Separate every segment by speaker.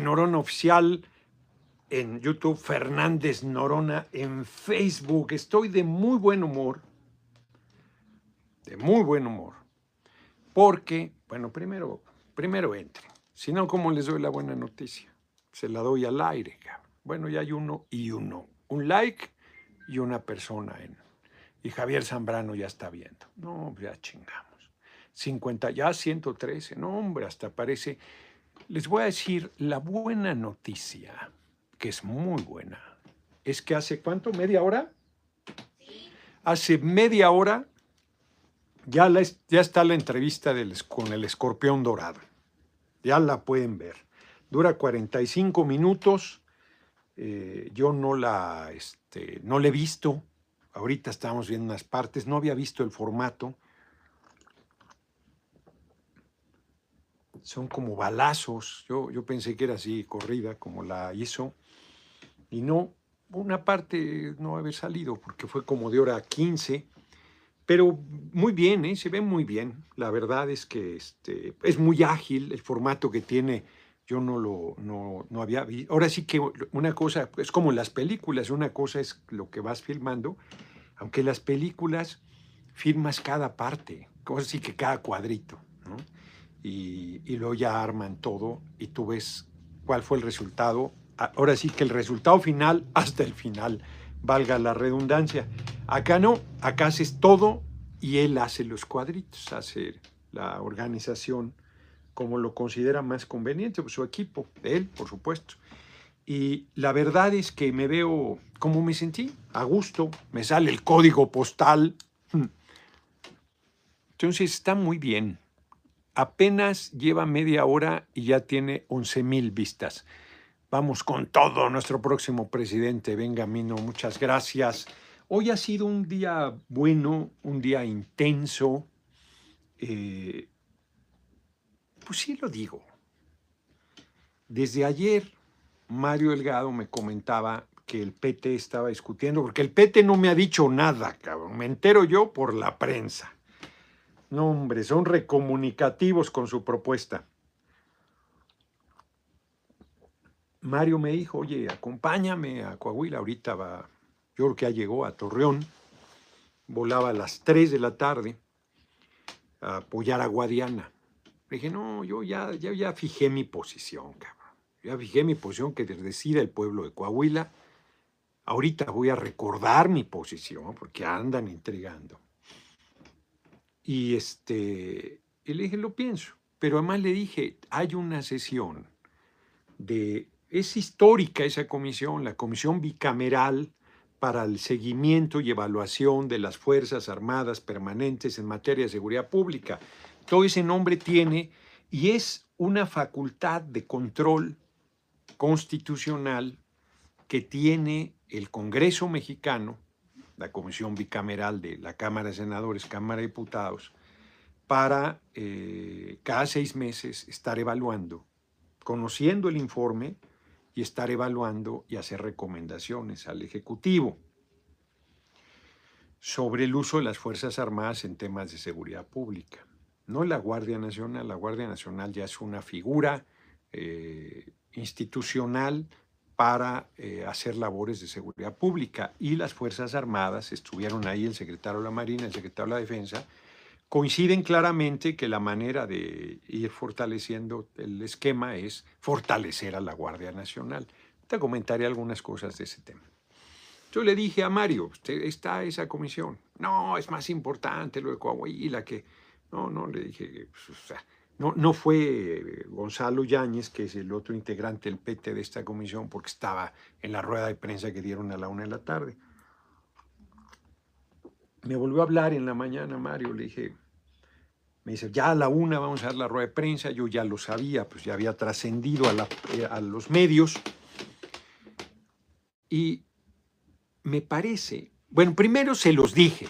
Speaker 1: Norona Oficial en YouTube, Fernández Norona en Facebook. Estoy de muy buen humor, de muy buen humor, porque, bueno, primero, primero entre. Si no, ¿cómo les doy la buena noticia? Se la doy al aire. Bueno, ya hay uno y uno. Un like y una persona en... Y Javier Zambrano ya está viendo. No, ya chingamos. 50, ya 113. No, hombre, hasta parece... Les voy a decir la buena noticia, que es muy buena. Es que hace cuánto, media hora? Hace media hora ya, ya está la entrevista del, con el escorpión dorado. Ya la pueden ver. Dura 45 minutos. Eh, yo no la, este, no la he visto. Ahorita estamos viendo unas partes. No había visto el formato. Son como balazos. Yo, yo pensé que era así, corrida, como la hizo. Y no, una parte no haber salido porque fue como de hora 15 pero muy bien, ¿eh? se ve muy bien. La verdad es que este, es muy ágil el formato que tiene. Yo no lo no, no había visto. Ahora sí que una cosa, es como las películas, una cosa es lo que vas filmando, aunque las películas firmas cada parte, así que cada cuadrito, ¿no? Y, y luego ya arman todo y tú ves cuál fue el resultado. Ahora sí que el resultado final hasta el final valga la redundancia. Acá no, acá haces todo y él hace los cuadritos, hace la organización como lo considera más conveniente, pues, su equipo, él, por supuesto. Y la verdad es que me veo como me sentí, a gusto, me sale el código postal. Entonces está muy bien. Apenas lleva media hora y ya tiene 11 mil vistas. Vamos con todo, nuestro próximo presidente, Benjamino, muchas gracias. Hoy ha sido un día bueno, un día intenso. Eh, pues sí lo digo. Desde ayer, Mario Delgado me comentaba que el PT estaba discutiendo, porque el PT no me ha dicho nada, cabrón. Me entero yo por la prensa. No, hombre, son recomunicativos con su propuesta. Mario me dijo, oye, acompáñame a Coahuila, ahorita va, yo creo que ya llegó a Torreón, volaba a las 3 de la tarde a apoyar a Guadiana. Le dije, no, yo ya, ya, ya fijé mi posición, cabrón. Ya fijé mi posición que decida el pueblo de Coahuila. Ahorita voy a recordar mi posición porque andan intrigando. Y este, y le dije, lo pienso. Pero además le dije, hay una sesión de es histórica esa comisión, la comisión bicameral para el seguimiento y evaluación de las Fuerzas Armadas permanentes en materia de seguridad pública. Todo ese nombre tiene y es una facultad de control constitucional que tiene el Congreso mexicano, la comisión bicameral de la Cámara de Senadores, Cámara de Diputados, para eh, cada seis meses estar evaluando, conociendo el informe, y estar evaluando y hacer recomendaciones al Ejecutivo sobre el uso de las Fuerzas Armadas en temas de seguridad pública. No la Guardia Nacional, la Guardia Nacional ya es una figura eh, institucional para eh, hacer labores de seguridad pública y las Fuerzas Armadas, estuvieron ahí el secretario de la Marina, el secretario de la Defensa, coinciden claramente que la manera de ir fortaleciendo el esquema es fortalecer a la Guardia Nacional. Te comentaré algunas cosas de ese tema. Yo le dije a Mario, está esa comisión. No, es más importante lo de Coahuila que... No, no, le dije, pues, no, no fue Gonzalo Yáñez, que es el otro integrante del PT de esta comisión, porque estaba en la rueda de prensa que dieron a la una de la tarde. Me volvió a hablar en la mañana, Mario, le dije, me dice, ya a la una vamos a dar la rueda de prensa, yo ya lo sabía, pues ya había trascendido a, eh, a los medios. Y me parece, bueno, primero se los dije,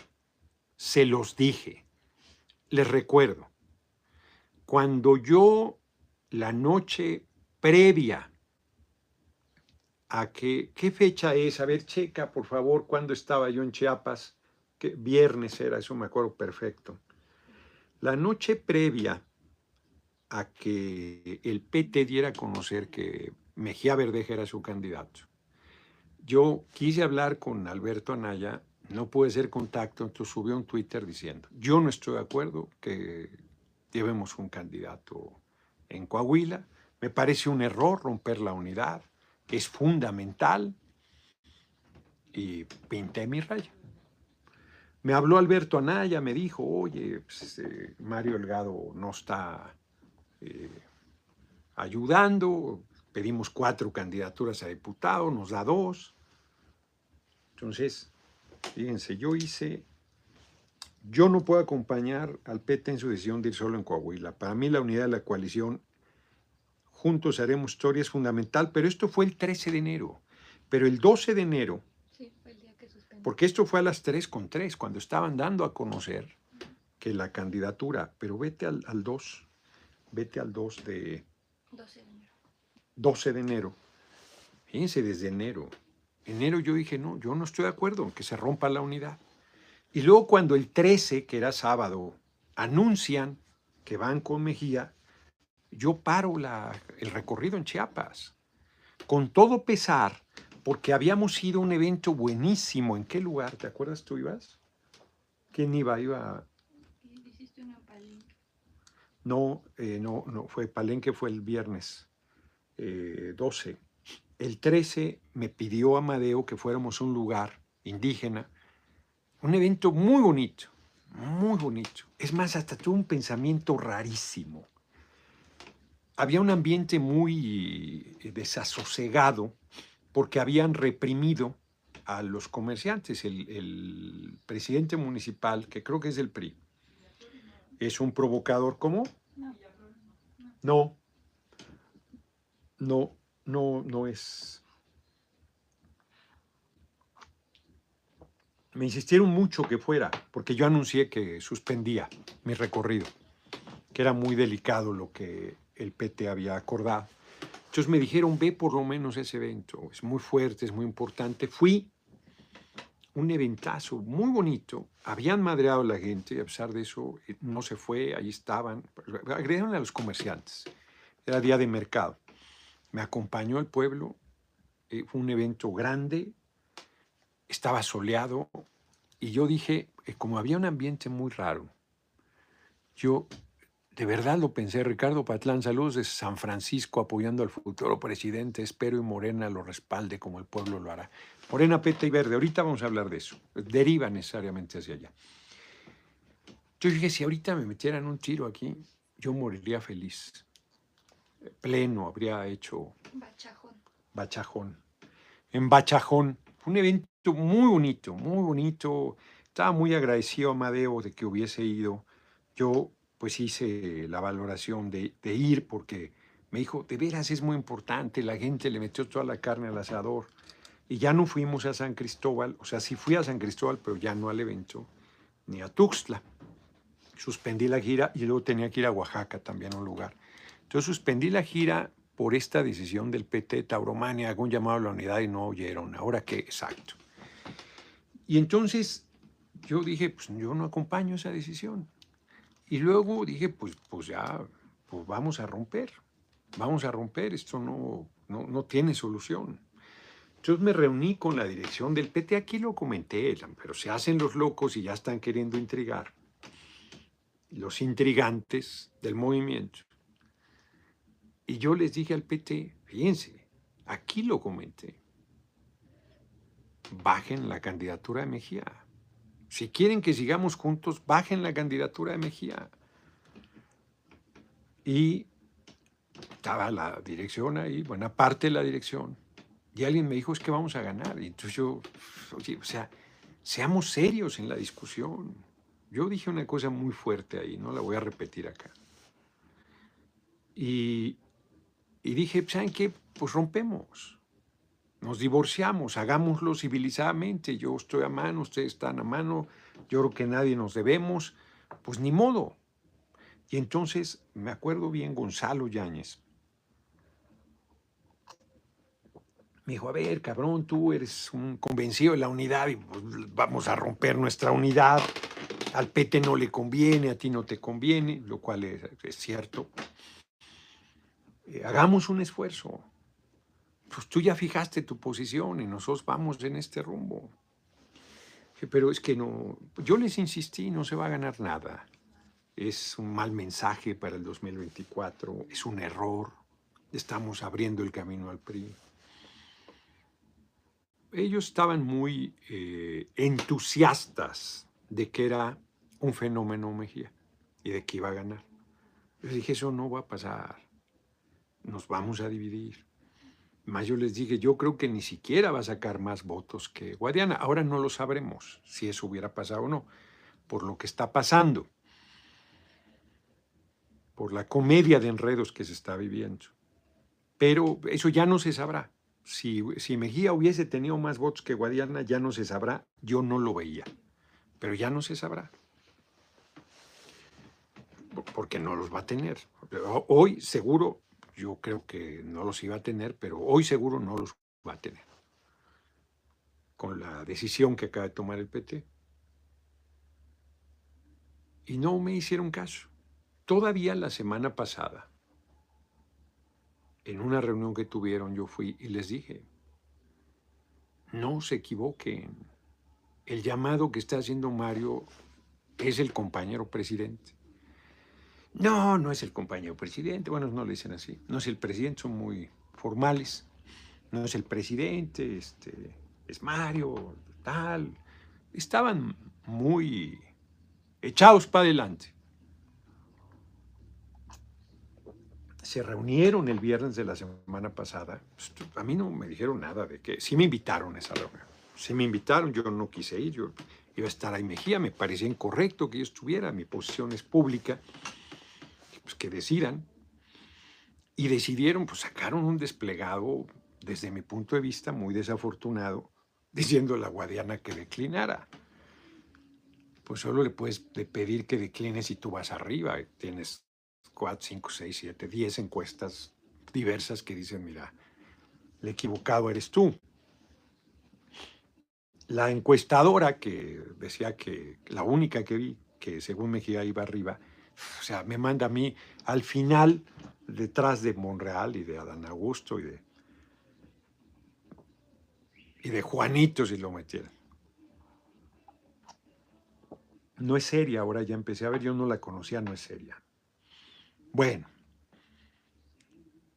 Speaker 1: se los dije, les recuerdo, cuando yo la noche previa a que, ¿qué fecha es? A ver, checa, por favor, cuándo estaba yo en Chiapas, ¿Qué viernes era, eso me acuerdo perfecto la noche previa a que el PT diera a conocer que Mejía Verdeja era su candidato. Yo quise hablar con Alberto Anaya, no pude hacer contacto, entonces subió un Twitter diciendo, yo no estoy de acuerdo que llevemos un candidato en Coahuila, me parece un error romper la unidad, es fundamental y pinté mi raya. Me habló Alberto Anaya, me dijo, oye, pues, este, Mario Elgado no está eh, ayudando, pedimos cuatro candidaturas a diputado, nos da dos. Entonces, fíjense, yo hice, yo no puedo acompañar al PT en su decisión de ir solo en Coahuila. Para mí la unidad de la coalición, juntos haremos historia, es fundamental, pero esto fue el 13 de enero. Pero el 12 de enero, porque esto fue a las 3 con 3, cuando estaban dando a conocer que la candidatura, pero vete al, al 2, vete al 2 de... 12 de enero. 12 de enero. Fíjense, desde enero. Enero yo dije, no, yo no estoy de acuerdo en que se rompa la unidad. Y luego cuando el 13, que era sábado, anuncian que van con Mejía, yo paro la, el recorrido en Chiapas. Con todo pesar, porque habíamos ido a un evento buenísimo. ¿En qué lugar? ¿Te acuerdas tú ibas? ¿Quién iba? Iba. ¿Hiciste una palenque? No, eh, no, no, fue palenque fue el viernes 12. Eh, el 13 me pidió Amadeo que fuéramos a un lugar indígena, un evento muy bonito, muy bonito. Es más, hasta tuve un pensamiento rarísimo. Había un ambiente muy eh, desasosegado porque habían reprimido a los comerciantes. El, presidente municipal, que creo que es del PRI, es un provocador ¿cómo? No, no, no, no es. Me insistieron mucho que fuera, porque yo anuncié que suspendía mi recorrido, que era muy delicado lo que el PT había acordado. Entonces me dijeron, ve por lo menos ese evento, es muy fuerte, es muy importante. Fui, un eventazo muy bonito, habían madreado a la gente, a pesar de eso eh, no se fue, ahí estaban, agredieron a los comerciantes, era día de mercado. Me acompañó al pueblo, eh, fue un evento grande, estaba soleado, y yo dije, eh, como había un ambiente muy raro, yo de verdad lo pensé, Ricardo Patlán, saludos de San Francisco apoyando al futuro presidente, espero y Morena lo respalde como el pueblo lo hará. Morena, Peta y Verde, ahorita vamos a hablar de eso, deriva necesariamente hacia allá. Yo dije, si ahorita me metieran un tiro aquí, yo moriría feliz. Pleno habría hecho... Bachajón. Bachajón. En Bachajón. Fue un evento muy bonito, muy bonito. Estaba muy agradecido a Amadeo de que hubiese ido. Yo pues hice la valoración de, ir porque me dijo, de veras es muy importante, la gente le metió toda la carne al asador y ya no fuimos a San Cristóbal, o sea, sí fui a San Cristóbal, pero ya no al evento, ni a Tuxtla. Suspendí la gira y luego tenía que ir a Oaxaca también a un lugar. Entonces suspendí la gira por esta decisión del PT Tauromania, hago un llamado a la unidad y no oyeron. Ahora qué, exacto. Y entonces yo dije, pues yo no acompaño esa decisión. Y luego dije, pues, pues ya, pues vamos a romper, vamos a romper, esto no, no, no tiene solución. Entonces me reuní con la dirección del PT, aquí lo comenté, pero se hacen los locos y ya están queriendo intrigar. Los intrigantes del movimiento. Y yo les dije al PT, fíjense, aquí lo comenté, bajen la candidatura de Mejía. Si quieren que sigamos juntos, bajen la candidatura de Mejía. Y estaba la dirección ahí, buena parte de la dirección. Y alguien me dijo, es que vamos a ganar. Y entonces yo, oye, o sea, seamos serios en la discusión. Yo dije una cosa muy fuerte ahí, no la voy a repetir acá. Y, y dije, ¿saben qué? Pues rompemos nos divorciamos, hagámoslo civilizadamente, yo estoy a mano, ustedes están a mano, yo creo que nadie nos debemos, pues ni modo. Y entonces me acuerdo bien Gonzalo Yáñez. Me dijo, a ver, cabrón, tú eres un convencido de la unidad y pues, vamos a romper nuestra unidad. Al PT no le conviene, a ti no te conviene, lo cual es cierto. Eh, hagamos un esfuerzo. Pues tú ya fijaste tu posición y nosotros vamos en este rumbo. Pero es que no, yo les insistí, no se va a ganar nada. Es un mal mensaje para el 2024, es un error. Estamos abriendo el camino al PRI. Ellos estaban muy eh, entusiastas de que era un fenómeno Mejía y de que iba a ganar. Yo dije, eso no va a pasar. Nos vamos a dividir. Más yo les dije, yo creo que ni siquiera va a sacar más votos que Guadiana. Ahora no lo sabremos si eso hubiera pasado o no, por lo que está pasando, por la comedia de enredos que se está viviendo. Pero eso ya no se sabrá. Si, si Mejía hubiese tenido más votos que Guadiana, ya no se sabrá. Yo no lo veía, pero ya no se sabrá porque no los va a tener. Hoy seguro, yo creo que no los iba a tener, pero hoy seguro no los va a tener. Con la decisión que acaba de tomar el PT. Y no me hicieron caso. Todavía la semana pasada, en una reunión que tuvieron, yo fui y les dije, no se equivoquen. El llamado que está haciendo Mario es el compañero presidente. No, no es el compañero presidente. Bueno, no le dicen así. No es el presidente, son muy formales. No es el presidente, este, es Mario, tal. Estaban muy echados para adelante. Se reunieron el viernes de la semana pasada. Pues, a mí no me dijeron nada de que... Sí me invitaron a esa reunión. Sí me invitaron, yo no quise ir. Yo iba a estar ahí Mejía, me parecía incorrecto que yo estuviera. Mi posición es pública pues, que decidan. Y decidieron, pues sacaron un desplegado, desde mi punto de vista, muy desafortunado, diciendo a la guadiana que declinara. Pues solo le puedes pedir que decline si tú vas arriba. Tienes 4, 5, 6, 7, 10 encuestas diversas que dicen, mira, el equivocado eres tú. La encuestadora que decía que la única que vi, que según Mejía iba arriba, o sea, me manda a mí al final, detrás de Monreal y de Adán Augusto y de, y de Juanito si lo metieran. No es seria, ahora ya empecé a ver, yo no la conocía, no es seria. Bueno,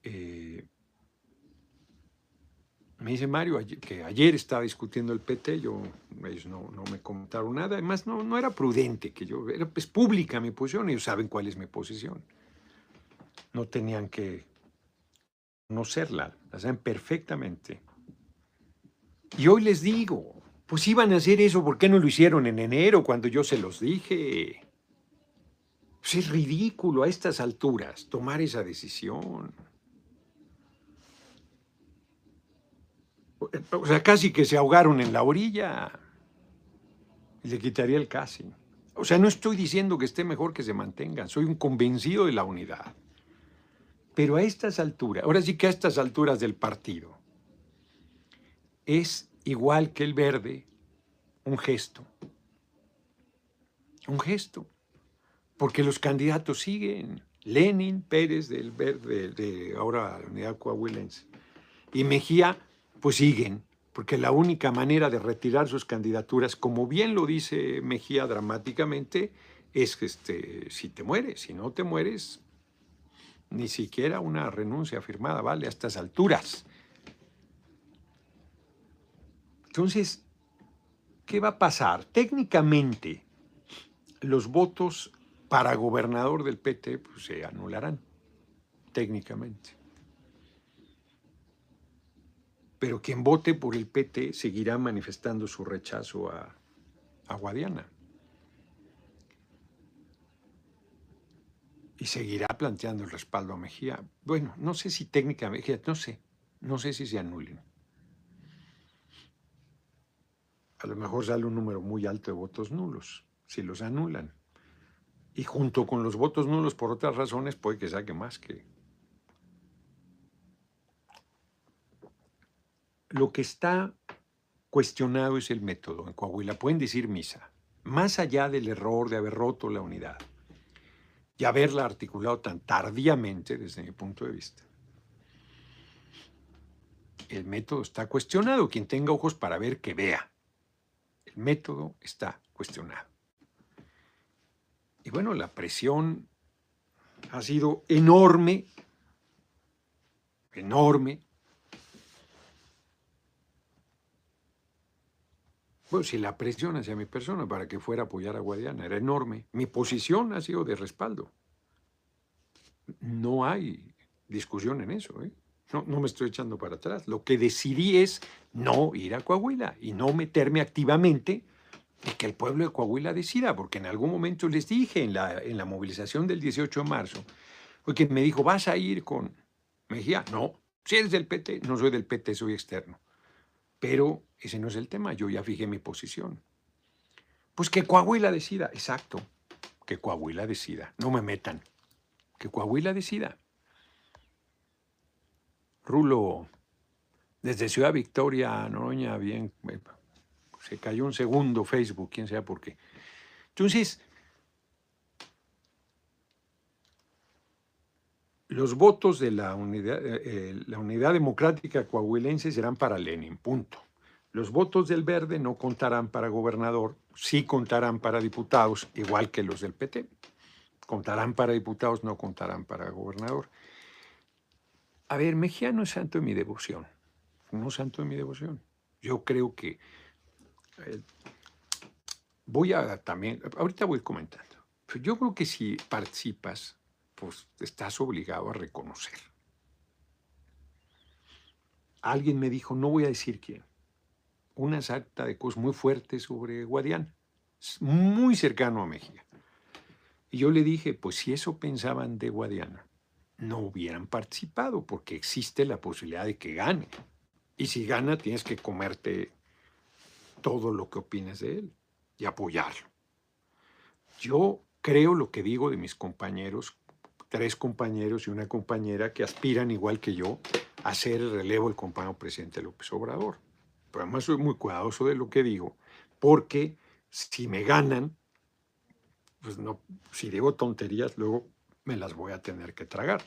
Speaker 1: eh, me dice Mario que ayer estaba discutiendo el PT, yo, ellos no, me comentaron nada, además no, no era prudente, que yo, era pues, pública mi posición, ellos saben cuál es mi posición. No tenían que conocerla, la saben perfectamente. Y hoy les digo, pues iban a hacer eso, ¿por qué no lo hicieron en enero cuando yo se los dije? Pues es ridículo a estas alturas tomar esa decisión. O sea, casi que se ahogaron en la orilla. Le quitaría el casi. O sea, no estoy diciendo que esté mejor que se mantengan, soy un convencido de la unidad. Pero a estas alturas, ahora sí que a estas alturas del partido, es igual que el verde un gesto. Un gesto. Porque los candidatos siguen. Lenin Pérez del verde, de ahora la unidad. Y Mejía pues siguen, porque la única manera de retirar sus candidaturas, como bien lo dice Mejía dramáticamente, es que este, si te mueres, si no te mueres, ni siquiera una renuncia firmada vale a estas alturas. Entonces, ¿qué va a pasar? Técnicamente, los votos para gobernador del PT pues, se anularán, técnicamente pero quien vote por el PT seguirá manifestando su rechazo a, Guadiana. Y seguirá planteando el respaldo a Mejía. Bueno, no sé si técnicamente, no sé, no sé si se anulen. A lo mejor sale un número muy alto de votos nulos, si los anulan. Y junto con los votos nulos, por otras razones, puede que saque más que, Lo que está cuestionado es el método en Coahuila. Pueden decir misa, más allá del error de haber roto la unidad y haberla articulado tan tardíamente desde mi punto de vista. el método está cuestionado. Quien tenga ojos para ver, que vea. El método está cuestionado. Y bueno, la presión ha sido enorme, enorme. Bueno, si la presión hacia mi persona para que fuera a apoyar a Guadiana era enorme, mi posición ha sido de respaldo. No hay discusión en eso. ¿eh? No, no me estoy echando para atrás. Lo que decidí es no ir a Coahuila y no meterme activamente y que el pueblo de Coahuila decida, porque en algún momento les dije en la, en la movilización del 18 de marzo, porque me dijo, ¿vas a ir con Mejía? No, si eres del PT, no soy del PT, soy externo. Pero ese no es el tema, yo ya fijé mi posición. Pues que Coahuila decida, exacto, que Coahuila decida, no me metan, que Coahuila decida. Rulo, desde Ciudad Victoria, Noroña, bien, eh, se cayó un segundo Facebook, quién sabe por qué. Entonces, los votos de la unidad, eh, eh, la unidad democrática coahuilense serán para Lenin, punto. Los votos del verde no contarán para gobernador, sí contarán para diputados, igual que los del PT. Contarán para diputados, no contarán para gobernador. A ver, Mejía no es santo de mi devoción, no santo de mi devoción. Yo creo que eh, voy a también, ahorita voy comentando, pero yo creo que si participas, pues estás obligado a reconocer. Alguien me dijo, no voy a decir quién, una sarta de cosas muy fuertes sobre Guadiana, muy cercano a Mejía. Y yo le dije, pues si eso pensaban de Guadiana, no hubieran participado, porque existe la posibilidad de que gane. Y si gana, tienes que comerte todo lo que opines de él y apoyarlo. Yo creo lo que digo de mis compañeros, tres compañeros y una compañera que aspiran, igual que yo, a ser el relevo del compañero presidente López Obrador. Pero además soy muy cuidadoso de lo que digo, porque si me ganan, pues no, si digo tonterías, luego me las voy a tener que tragar.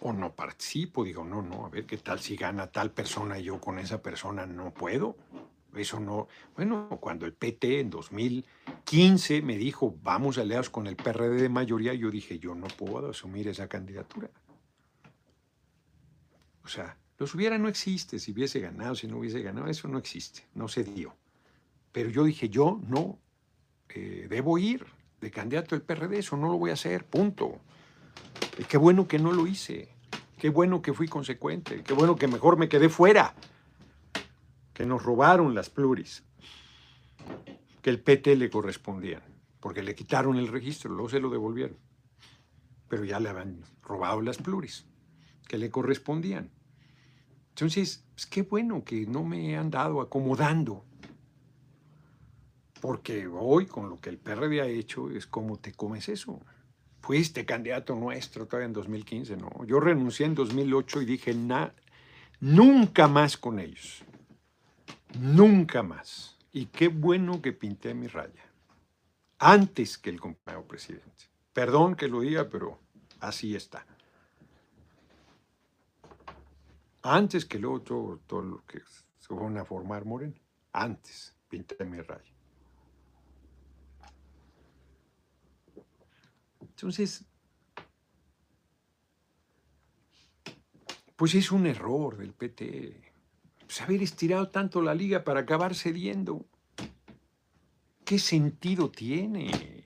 Speaker 1: O no participo, digo, no, no, a ver qué tal si gana tal persona y yo con esa persona no puedo. Eso no. Bueno, cuando el PT en 2015 me dijo, vamos aliados con el PRD de mayoría, yo dije, yo no puedo asumir esa candidatura. O sea, los hubiera no existe, si hubiese ganado, si no hubiese ganado, eso no existe, no se dio. Pero yo dije, yo no eh, debo ir de candidato del PRD, eso no lo voy a hacer, punto. Y qué bueno que no lo hice, qué bueno que fui consecuente, qué bueno que mejor me quedé fuera, que nos robaron las pluris, que el PT le correspondían, porque le quitaron el registro, luego se lo devolvieron, pero ya le habían robado las pluris, que le correspondían. Entonces, pues qué bueno que no me han dado acomodando porque hoy, con lo que el PRD ha hecho, es como te comes eso. Fuiste candidato nuestro todavía en 2015, ¿no? Yo renuncié en 2008 y dije, nunca más con ellos. Nunca más. Y qué bueno que pinté mi raya. Antes que el compañero presidente. Perdón que lo diga, pero así está. Antes que luego todo, todo lo que se van a formar Moreno. Antes pinté mi. Entonces, pues es un error del PT. Pues haber estirado tanto la liga para acabar cediendo. ¿Qué sentido tiene?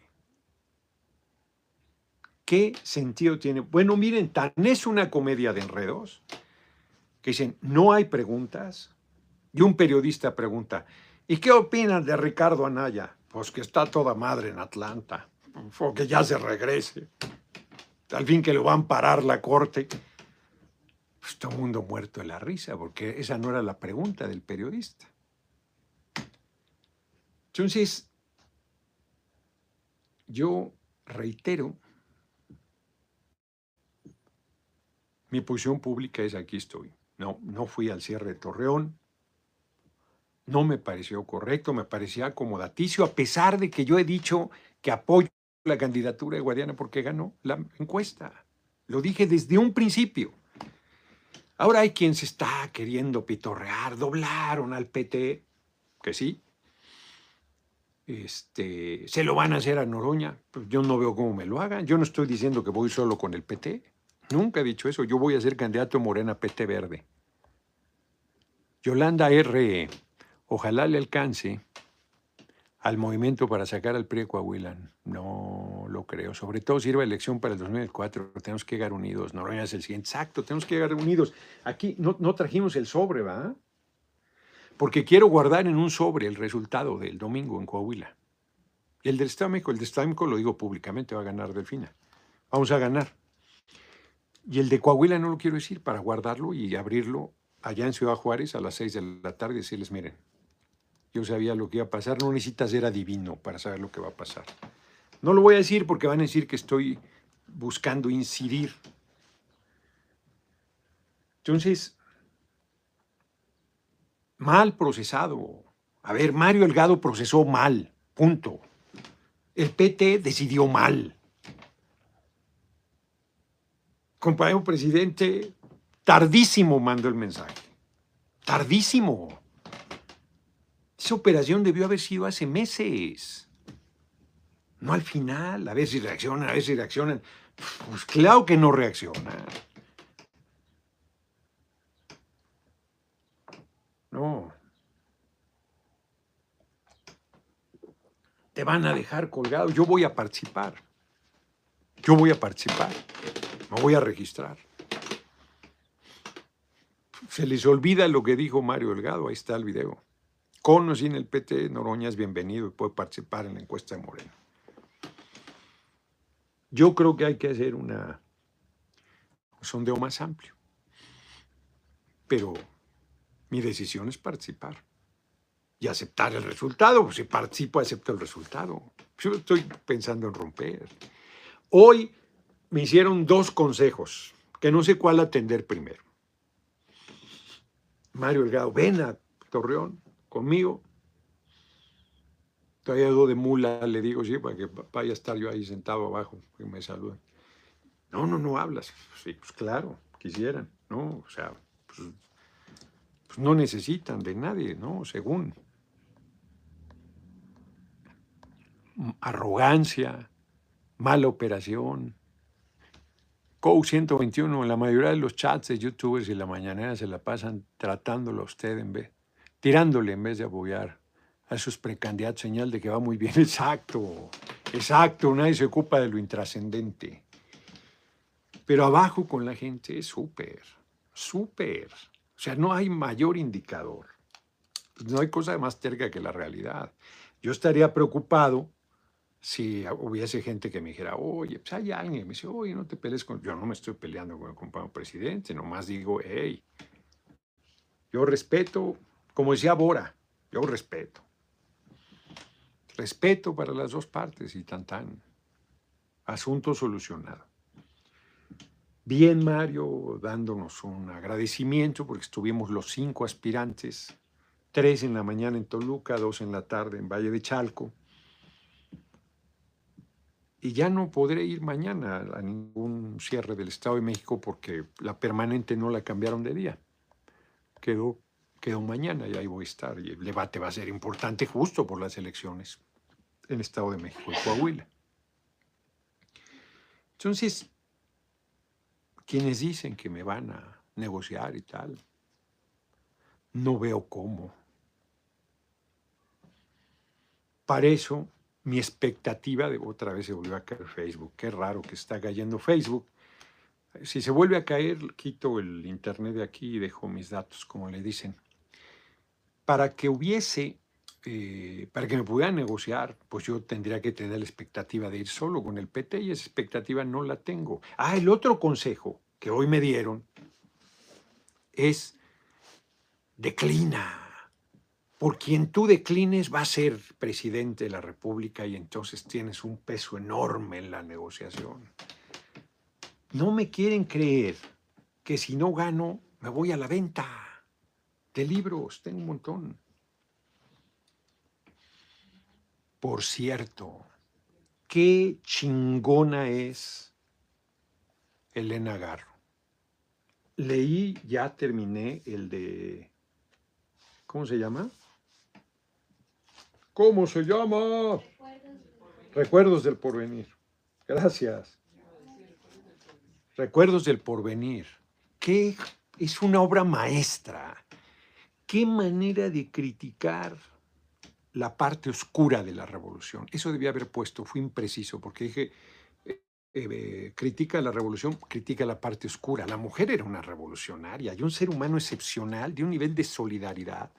Speaker 1: ¿Qué sentido tiene? Bueno, miren, tan es una comedia de enredos que dicen, no hay preguntas. Y un periodista pregunta, ¿y qué opinan de Ricardo Anaya? Pues que está toda madre en Atlanta o que ya se regrese. Al fin que lo van a parar la corte. Pues todo el mundo muerto de la risa, porque esa no era la pregunta del periodista. Entonces, yo reitero, mi posición pública es aquí estoy. No, no fui al cierre de Torreón, no me pareció correcto, me parecía acomodaticio, a pesar de que yo he dicho que apoyo la candidatura de Guadiana porque ganó la encuesta. Lo dije desde un principio. Ahora hay quien se está queriendo pitorrear, doblaron al PT, que sí. Este, se lo van a hacer a Noroña. Pues yo no veo cómo me lo hagan. Yo no estoy diciendo que voy solo con el PT. Nunca he dicho eso. Yo voy a ser candidato Morena PT Verde. Yolanda R. Ojalá le alcance al movimiento para sacar al PRI de Coahuila. No lo creo. Sobre todo sirve elección para el 2004. Tenemos que llegar unidos. Noroña es el siguiente. Exacto, tenemos que llegar unidos. Aquí no, no trajimos el sobre, ¿va? Porque quiero guardar en un sobre el resultado del domingo en Coahuila. El del Estado de México, el Estado de México lo digo públicamente, va a ganar Delfina. Vamos a ganar. Y el de Coahuila no lo quiero decir para guardarlo y abrirlo allá en Ciudad Juárez a las seis de la tarde y decirles, miren, yo sabía lo que iba a pasar, no necesitas ser adivino para saber lo que va a pasar. No lo voy a decir porque van a decir que estoy buscando incidir. Entonces, mal procesado. A ver, Mario Elgado procesó mal, punto. El PT decidió mal. Compañero presidente, tardísimo mandó el mensaje. Tardísimo. Esa operación debió haber sido hace meses. No al final, a ver si reaccionan, a ver si reaccionan. Pues claro que no reaccionan. No. Te van a dejar colgado. Yo voy a participar. Yo voy a participar. Me voy a registrar. Se les olvida lo que dijo Mario Delgado. Ahí está el video. Con o sin el PT, Noroña es bienvenido y puede participar en la encuesta de Moreno. Yo creo que hay que hacer una, un sondeo más amplio. Pero mi decisión es participar y aceptar el resultado. Si participo, acepto el resultado. Yo estoy pensando en romper. Hoy me hicieron dos consejos, que no sé cuál atender primero. Mario Delgado, ven a Torreón, conmigo. Todavía de mula, le digo, sí, para que vaya a estar yo ahí sentado abajo, y me saluden. No, no, no hablas. Sí, pues claro, quisieran, ¿no? O sea, pues, pues no necesitan de nadie, ¿no? Según. Arrogancia, mala operación. COU 121, la mayoría de los chats de youtubers y la mañanera se la pasan tratándolo a usted en vez tirándole en vez de apoyar a sus precandidatos, señal de que va muy bien. Exacto, exacto, nadie se ocupa de lo intrascendente. Pero abajo con la gente es súper, súper. O sea, no hay mayor indicador. No hay cosa más cerca que la realidad. Yo estaría preocupado si hubiese gente que me dijera, oye, pues hay alguien, me dice, oye, no te pelees con... Yo no me estoy peleando con el compañero presidente, nomás digo, hey, yo respeto como decía Bora, yo respeto. Respeto para las dos partes y tan tan. Asunto solucionado. Bien, Mario, dándonos un agradecimiento porque estuvimos los cinco aspirantes, tres en la mañana en Toluca, dos en la tarde en Valle de Chalco. Y ya no podré ir mañana a ningún cierre del Estado de México porque la permanente no la cambiaron de día. Quedó quedó mañana y ahí voy a estar. Y el debate va a ser importante justo por las elecciones en Estado de México y Coahuila. Entonces, quienes dicen que me van a negociar y tal, no veo cómo. Para eso, mi expectativa de otra vez se volvió a caer Facebook. Qué raro que está cayendo Facebook. Si se vuelve a caer, quito el internet de aquí y dejo mis datos, como le dicen para que hubiese, eh, para que me pudieran negociar, pues yo tendría que tener la expectativa de ir solo con el PT y esa expectativa no la tengo. Ah, el otro consejo que hoy me dieron es declina. Por quien tú declines va a ser presidente de la República y entonces tienes un peso enorme en la negociación. No me quieren creer que si no gano me voy a la venta de libros, tengo un montón. Por cierto, qué chingona es Elena Garro. leí, ya terminé el de, ¿cómo se llama? ¿Cómo se llama? Recuerdos del porvenir. Gracias. Recuerdos del porvenir. ¿Qué es una obra maestra? ¿Qué manera de criticar la parte oscura de la revolución? Eso debía haber puesto, fue impreciso, porque dije, eh, eh, critica la revolución, critica la parte oscura. La mujer era una revolucionaria y un ser humano excepcional, de un nivel de solidaridad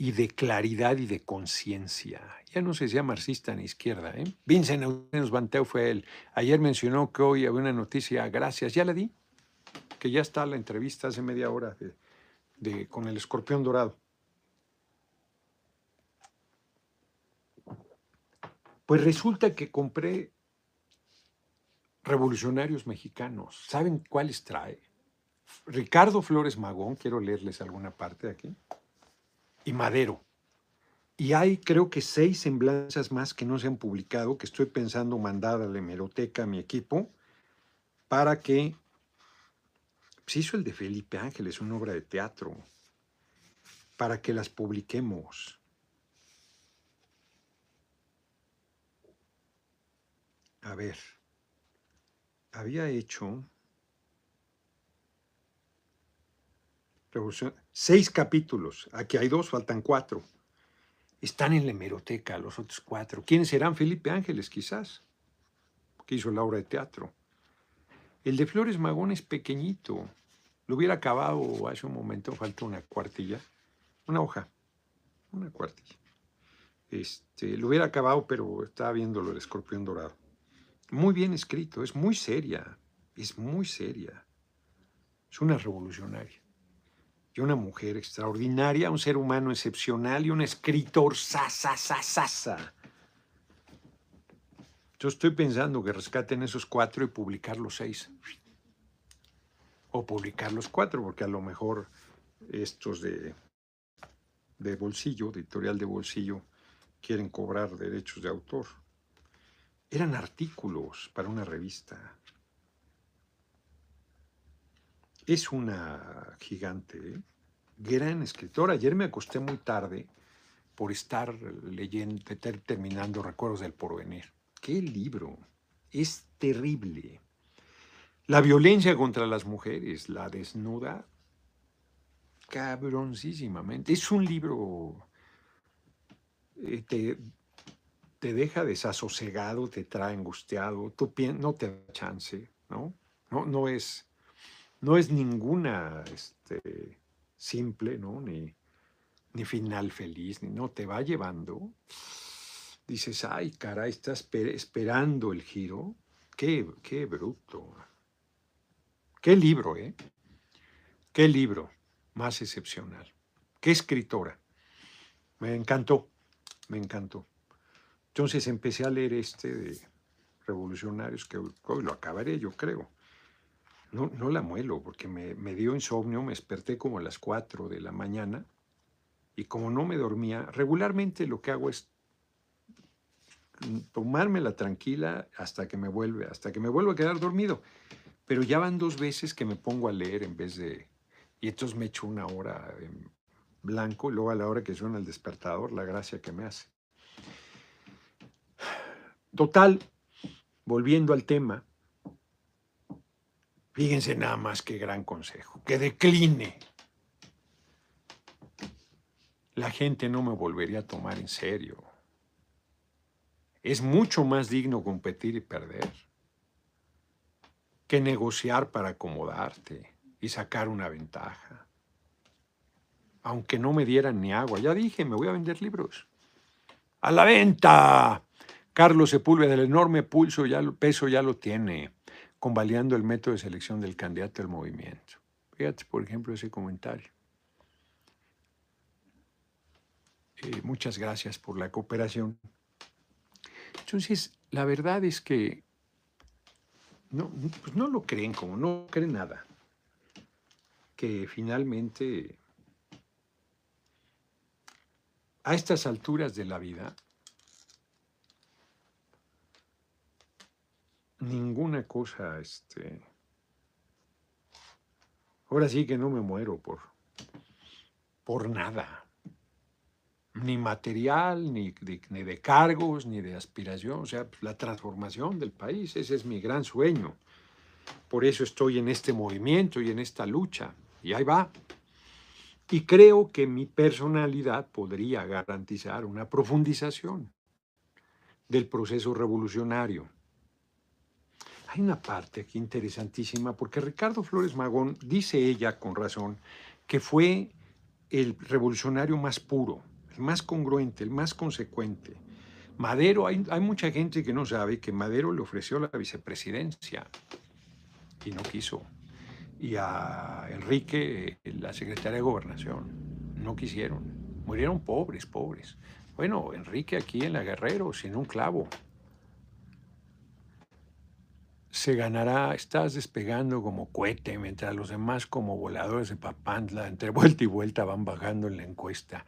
Speaker 1: y de claridad y de conciencia. Ya no se decía marxista ni izquierda. ¿eh? Vincent Eugenius Banteo fue él. Ayer mencionó que hoy había una noticia, gracias, ya la di, que ya está la entrevista hace media hora de, con el escorpión dorado. Pues resulta que compré revolucionarios mexicanos. ¿Saben cuáles trae? Ricardo Flores Magón, quiero leerles alguna parte de aquí y Madero. Y hay creo que seis semblanzas más que no se han publicado, que estoy pensando mandar a la hemeroteca a mi equipo, para que... Se hizo el de Felipe Ángeles, una obra de teatro, para que las publiquemos. A ver, había hecho... Revolución, seis capítulos. Aquí hay dos, faltan cuatro. Están en la hemeroteca los otros cuatro. ¿Quiénes serán? Felipe Ángeles, quizás, que hizo la obra de teatro. El de Flores Magón es pequeñito. Lo hubiera acabado hace un momento, falta una cuartilla. Una hoja, una cuartilla. Este, lo hubiera acabado, pero estaba viéndolo el escorpión dorado. Muy bien escrito, es muy seria, es muy seria. Es una revolucionaria y una mujer extraordinaria, un ser humano excepcional y un escritor sasa, sasa, Yo estoy pensando que rescaten esos cuatro y publicar los seis. O publicar los cuatro, porque a lo mejor estos de, de bolsillo, editorial de bolsillo, quieren cobrar derechos de autor. Eran artículos para una revista. Es una gigante, ¿eh? gran escritora. Ayer me acosté muy tarde por estar leyendo, terminando Recuerdos del Porvenir. ¡Qué libro! Es terrible. La violencia contra las mujeres, la desnuda cabroncísimamente. Es un libro, eh, te, deja desasosegado, te trae angustiado, tú no te da chance, ¿no? No, no es no es ninguna este, simple, ¿no? Ni, ni final feliz, ni no, te va llevando. Dices, ay, caray, estás esperando el giro. Qué, qué bruto. Qué libro, ¿eh? Qué libro más excepcional. Qué escritora. Me encantó, me encantó. Entonces empecé a leer este de Revolucionarios, que hoy lo acabaré, yo creo. No, no la muelo porque me, dio insomnio, me desperté como a las 4 de la mañana y como no me dormía, regularmente lo que hago es tomármela tranquila hasta que me vuelve, hasta que me vuelvo a quedar dormido. Pero ya van dos veces que me pongo a leer en vez de... Y entonces me echo una hora en blanco y luego a la hora que suena el despertador, la gracia que me hace. Total, volviendo al tema, Fíjense nada más qué gran consejo, que decline. La gente no me volvería a tomar en serio. Es mucho más digno competir y perder que negociar para acomodarte y sacar una ventaja. Aunque no me dieran ni agua, ya dije, me voy a vender libros. ¡A la venta! Carlos Sepúlveda, del enorme pulso ya, peso ya lo tiene convalidando el método de selección del candidato al movimiento. Fíjate, por ejemplo, ese comentario. Eh, muchas gracias por la cooperación. Entonces, la verdad es que no, pues no lo creen como no creen nada. Que finalmente, a estas alturas de la vida, ninguna cosa este, Ahora sí que no me muero por, por nada. Ni material, ni de, ni de cargos, ni de aspiración. O sea, pues, la transformación del país, ese es mi gran sueño. Por eso estoy en este movimiento y en esta lucha. Y ahí va. Y creo que mi personalidad podría garantizar una profundización del proceso revolucionario. Hay una parte aquí interesantísima, porque Ricardo Flores Magón dice ella con razón que fue el revolucionario más puro, el más congruente, el más consecuente. Madero, hay, hay mucha gente que no sabe que Madero le ofreció la vicepresidencia y no quiso. Y a Enrique, la secretaria de Gobernación, no quisieron. Murieron pobres, pobres. Bueno, Enrique aquí en la Guerrero, sin un clavo. Se ganará, estás despegando como cohete, mientras los demás como voladores de Papantla, entre vuelta y vuelta van bajando en la encuesta.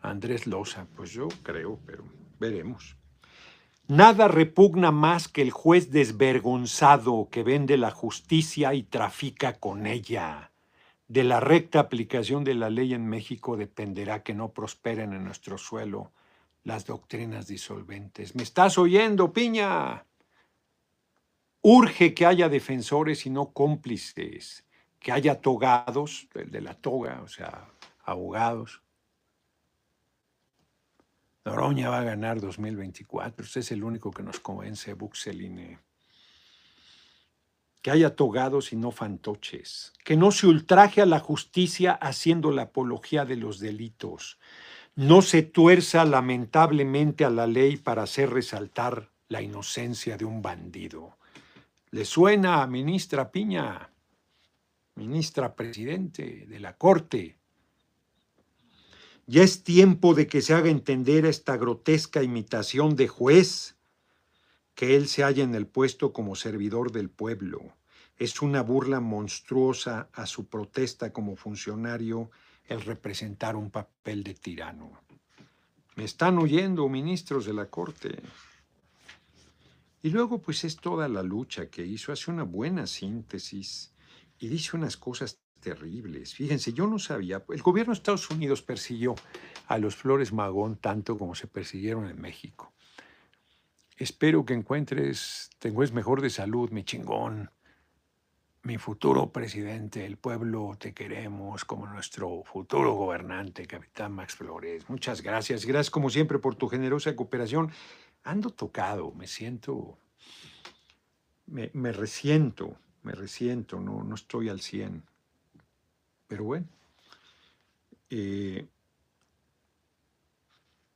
Speaker 1: Andrés Loza, pues yo creo, pero veremos. Nada repugna más que el juez desvergonzado que vende la justicia y trafica con ella. De la recta aplicación de la ley en México dependerá que no prosperen en nuestro suelo las doctrinas disolventes. ¿Me estás oyendo, piña? Urge que haya defensores y no cómplices, que haya togados, el de la toga, o sea, abogados. Noroña va a ganar 2024. Usted es el único que nos convence, Buxeline. Que haya togados y no fantoches. Que no se ultraje a la justicia haciendo la apología de los delitos no se tuerza lamentablemente a la ley para hacer resaltar la inocencia de un bandido. ¿Le suena, ministra Piña? Ministra Presidente de la Corte. Ya es tiempo de que se haga entender esta grotesca imitación de juez, que él se halla en el puesto como servidor del pueblo. Es una burla monstruosa a su protesta como funcionario el representar un papel de tirano. Me están oyendo ministros de la Corte. Y luego pues es toda la lucha que hizo, hace una buena síntesis y dice unas cosas terribles. Fíjense, yo no sabía, el gobierno de Estados Unidos persiguió a los Flores Magón tanto como se persiguieron en México. Espero que encuentres, tengo es mejor de salud, mi chingón mi futuro presidente, el pueblo te queremos como nuestro futuro gobernante, capitán Max Flores. Muchas gracias. Gracias como siempre por tu generosa cooperación. Ando tocado, me siento, me, me resiento, me resiento, no, no estoy al 100. Pero bueno, eh,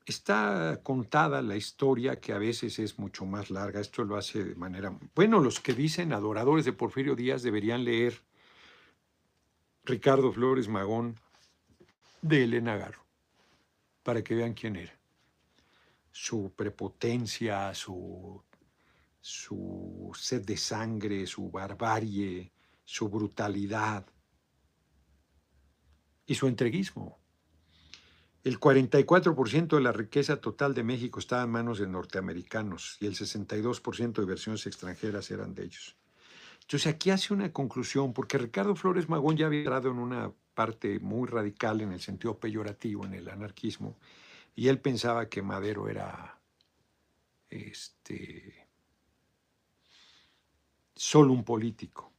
Speaker 1: Está contada la historia que a veces es mucho más larga. Esto lo hace de manera... Bueno, los que dicen adoradores de Porfirio Díaz deberían leer Ricardo Flores Magón de Elena Garro, para que vean quién era. Su prepotencia, su, su sed de sangre, su barbarie, su brutalidad y su entreguismo. El 44% de la riqueza total de México estaba en manos de norteamericanos y el 62% de inversiones extranjeras eran de ellos. Entonces aquí hace una conclusión, porque Ricardo Flores Magón ya había entrado en una parte muy radical en el sentido peyorativo, en el anarquismo, y él pensaba que Madero era este, solo un político,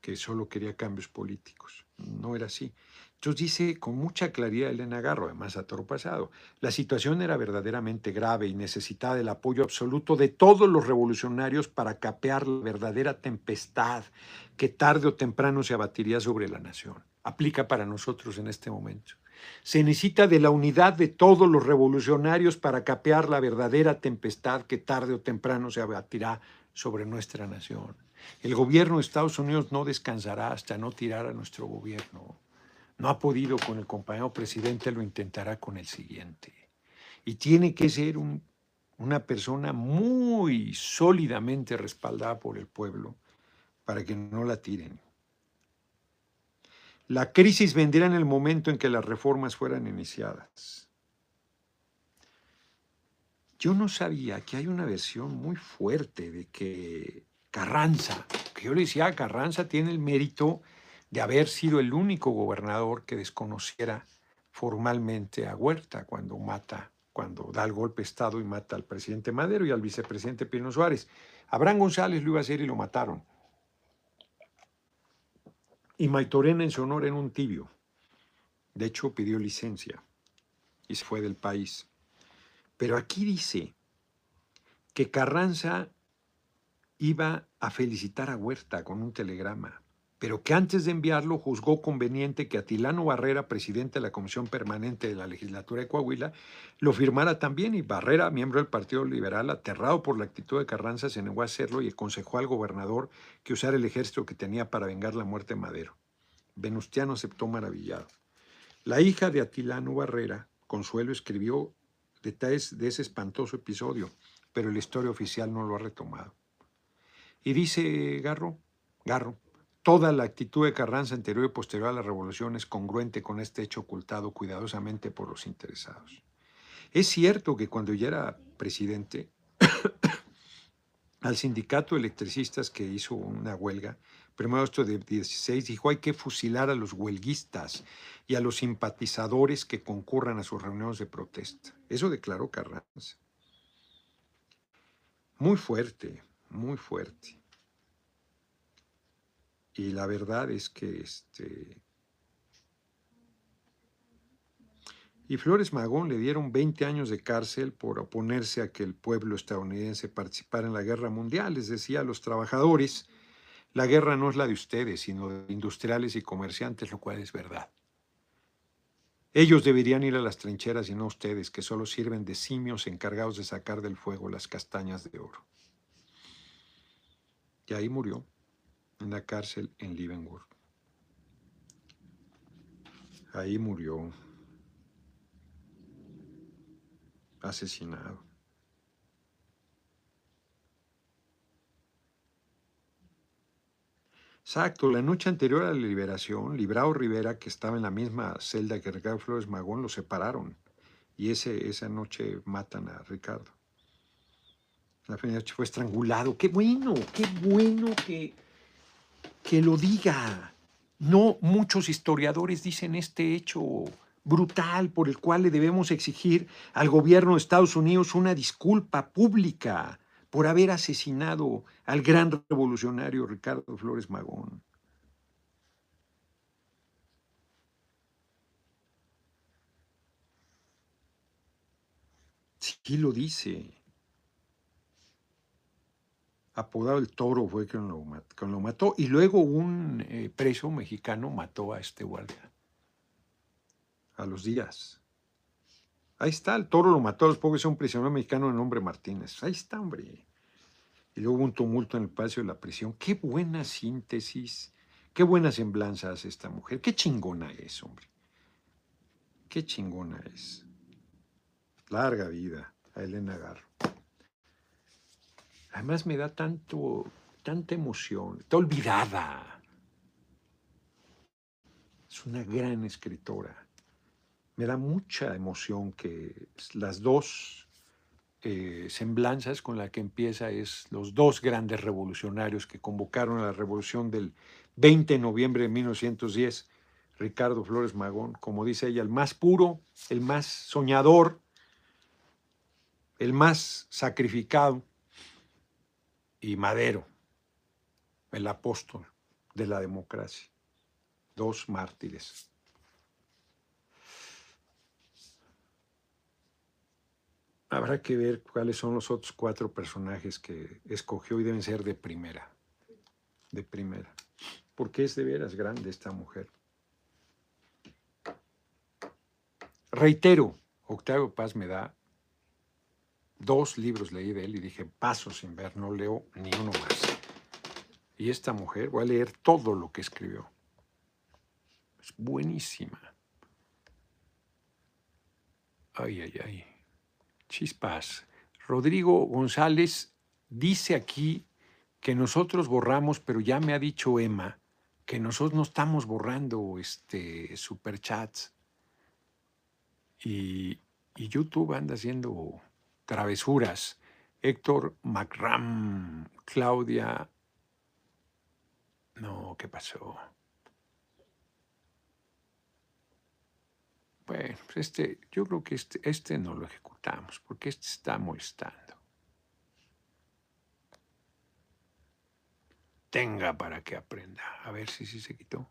Speaker 1: que solo quería cambios políticos. No era así. Entonces dice con mucha claridad Elena Garro, además a toro pasado, la situación era verdaderamente grave y necesitaba el apoyo absoluto de todos los revolucionarios para capear la verdadera tempestad que tarde o temprano se abatiría sobre la nación. Aplica para nosotros en este momento. Se necesita de la unidad de todos los revolucionarios para capear la verdadera tempestad que tarde o temprano se abatirá sobre nuestra nación. El gobierno de Estados Unidos no descansará hasta no tirar a nuestro gobierno. No ha podido con el compañero presidente, lo intentará con el siguiente. Y tiene que ser una persona muy sólidamente respaldada por el pueblo para que no la tiren. La crisis vendrá en el momento en que las reformas fueran iniciadas. Yo no sabía que hay una versión muy fuerte de que Carranza, que yo le decía, Carranza tiene el mérito de haber sido el único gobernador que desconociera formalmente a Huerta cuando mata, cuando da el golpe de Estado y mata al presidente Madero y al vicepresidente Pino Suárez. Abraham González lo iba a hacer y lo mataron. Y Maitorena en su honor en un tibio. De hecho, pidió licencia y se fue del país. Pero aquí dice que Carranza iba a felicitar a Huerta con un telegrama, pero que antes de enviarlo juzgó conveniente que Atilano Barrera, presidente de la Comisión Permanente de la Legislatura de Coahuila, lo firmara también y Barrera, miembro del Partido Liberal, aterrado por la actitud de Carranza, se negó a hacerlo y aconsejó al gobernador que usara el ejército que tenía para vengar la muerte de Madero. Venustiano aceptó maravillado. La hija de Atilano Barrera, Consuelo, escribió detalles de ese espantoso episodio, pero la historia oficial no lo ha retomado. Y dice Garro, Garro, toda la actitud de Carranza anterior y posterior a la revolución es congruente con este hecho ocultado cuidadosamente por los interesados. Es cierto que cuando ya era presidente, al sindicato de electricistas que hizo una huelga, primero esto de 16, dijo hay que fusilar a los huelguistas y a los simpatizadores que concurran a sus reuniones de protesta. Eso declaró Carranza. Muy fuerte, muy fuerte. Y la verdad es que este... Y Flores Magón le dieron 20 años de cárcel por oponerse a que el pueblo estadounidense participara en la guerra mundial. Les decía a los trabajadores, la guerra no es la de ustedes, sino de industriales y comerciantes, lo cual es verdad. Ellos deberían ir a las trincheras y no ustedes, que solo sirven de simios encargados de sacar del fuego las castañas de oro. Y ahí murió, en la cárcel en Leavenworth. Ahí murió, asesinado. Exacto, la noche anterior a la liberación, Librao Rivera, que estaba en la misma celda que Ricardo Flores Magón, lo separaron. Y ese, esa noche matan a Ricardo. La noche fue estrangulado. Qué bueno, qué bueno que, que lo diga. No muchos historiadores dicen este hecho brutal por el cual le debemos exigir al gobierno de Estados Unidos una disculpa pública por haber asesinado al gran revolucionario Ricardo Flores Magón. Sí lo dice. Apodado el toro fue quien lo, mató. Y luego un eh, preso mexicano mató a este guardia. A los días. Ahí está, el toro lo mató a los pocos, es un prisionero mexicano de nombre Martínez. Ahí está, hombre. Y luego hubo un tumulto en el patio de la prisión. Qué buena síntesis, qué buena semblanza hace esta mujer. Qué chingona es, hombre. Qué chingona es. Larga vida a Elena Garro. Además me da tanto, tanta emoción. Está olvidada. Es una gran escritora me da mucha emoción que las dos eh, semblanzas con las que empieza es los dos grandes revolucionarios que convocaron a la revolución del 20 de noviembre de 1910, Ricardo Flores Magón, como dice ella, el más puro, el más soñador, el más sacrificado, y Madero, el apóstol de la democracia. Dos mártires. Habrá que ver cuáles son los otros cuatro personajes que escogió y deben ser de primera. De primera. Porque es de veras grande esta mujer. Reitero, Octavio Paz me da dos libros leí de él y dije, paso sin ver, no leo ni uno más. Y esta mujer, voy a leer todo lo que escribió. Es buenísima. Ay, ay, ay. Chispas. Rodrigo González dice aquí que nosotros borramos, pero ya me ha dicho Emma que nosotros no estamos borrando este superchats. Y, y YouTube anda haciendo Travesuras, Héctor Macram, Claudia... No, ¿qué pasó? Bueno, pues este, yo creo que este, este no lo ejecutamos porque este está molestando. Tenga para que aprenda. A ver si se quitó.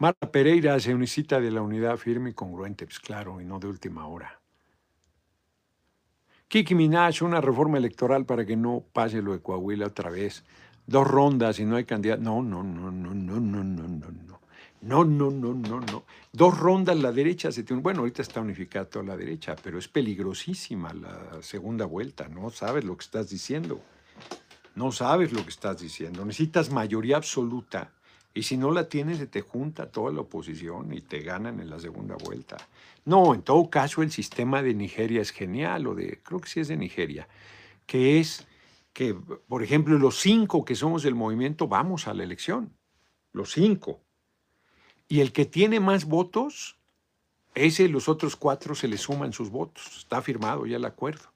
Speaker 1: Marta Pereira se unicita de la unidad firme y congruente, pues claro, y no de última hora. Kiki Minaj, una reforma electoral para que no pase lo de Coahuila otra vez dos rondas y no hay candidato. No, no, no, no, no, no, no, no, no. No, no, no, no, no. Dos rondas la derecha se tiene. Bueno, ahorita está unificada toda la derecha, pero es peligrosísima la segunda vuelta. No sabes lo que estás diciendo. No sabes lo que estás diciendo. Necesitas mayoría absoluta. Y si no la tienes, se te junta toda la oposición y te ganan en la segunda vuelta. No, en todo caso, el sistema de Nigeria es genial, o de, creo que sí es de Nigeria, que es que, por ejemplo, los cinco que somos del movimiento vamos a la elección, los cinco. Y el que tiene más votos, ese los otros cuatro se le suman sus votos. Está firmado ya el acuerdo.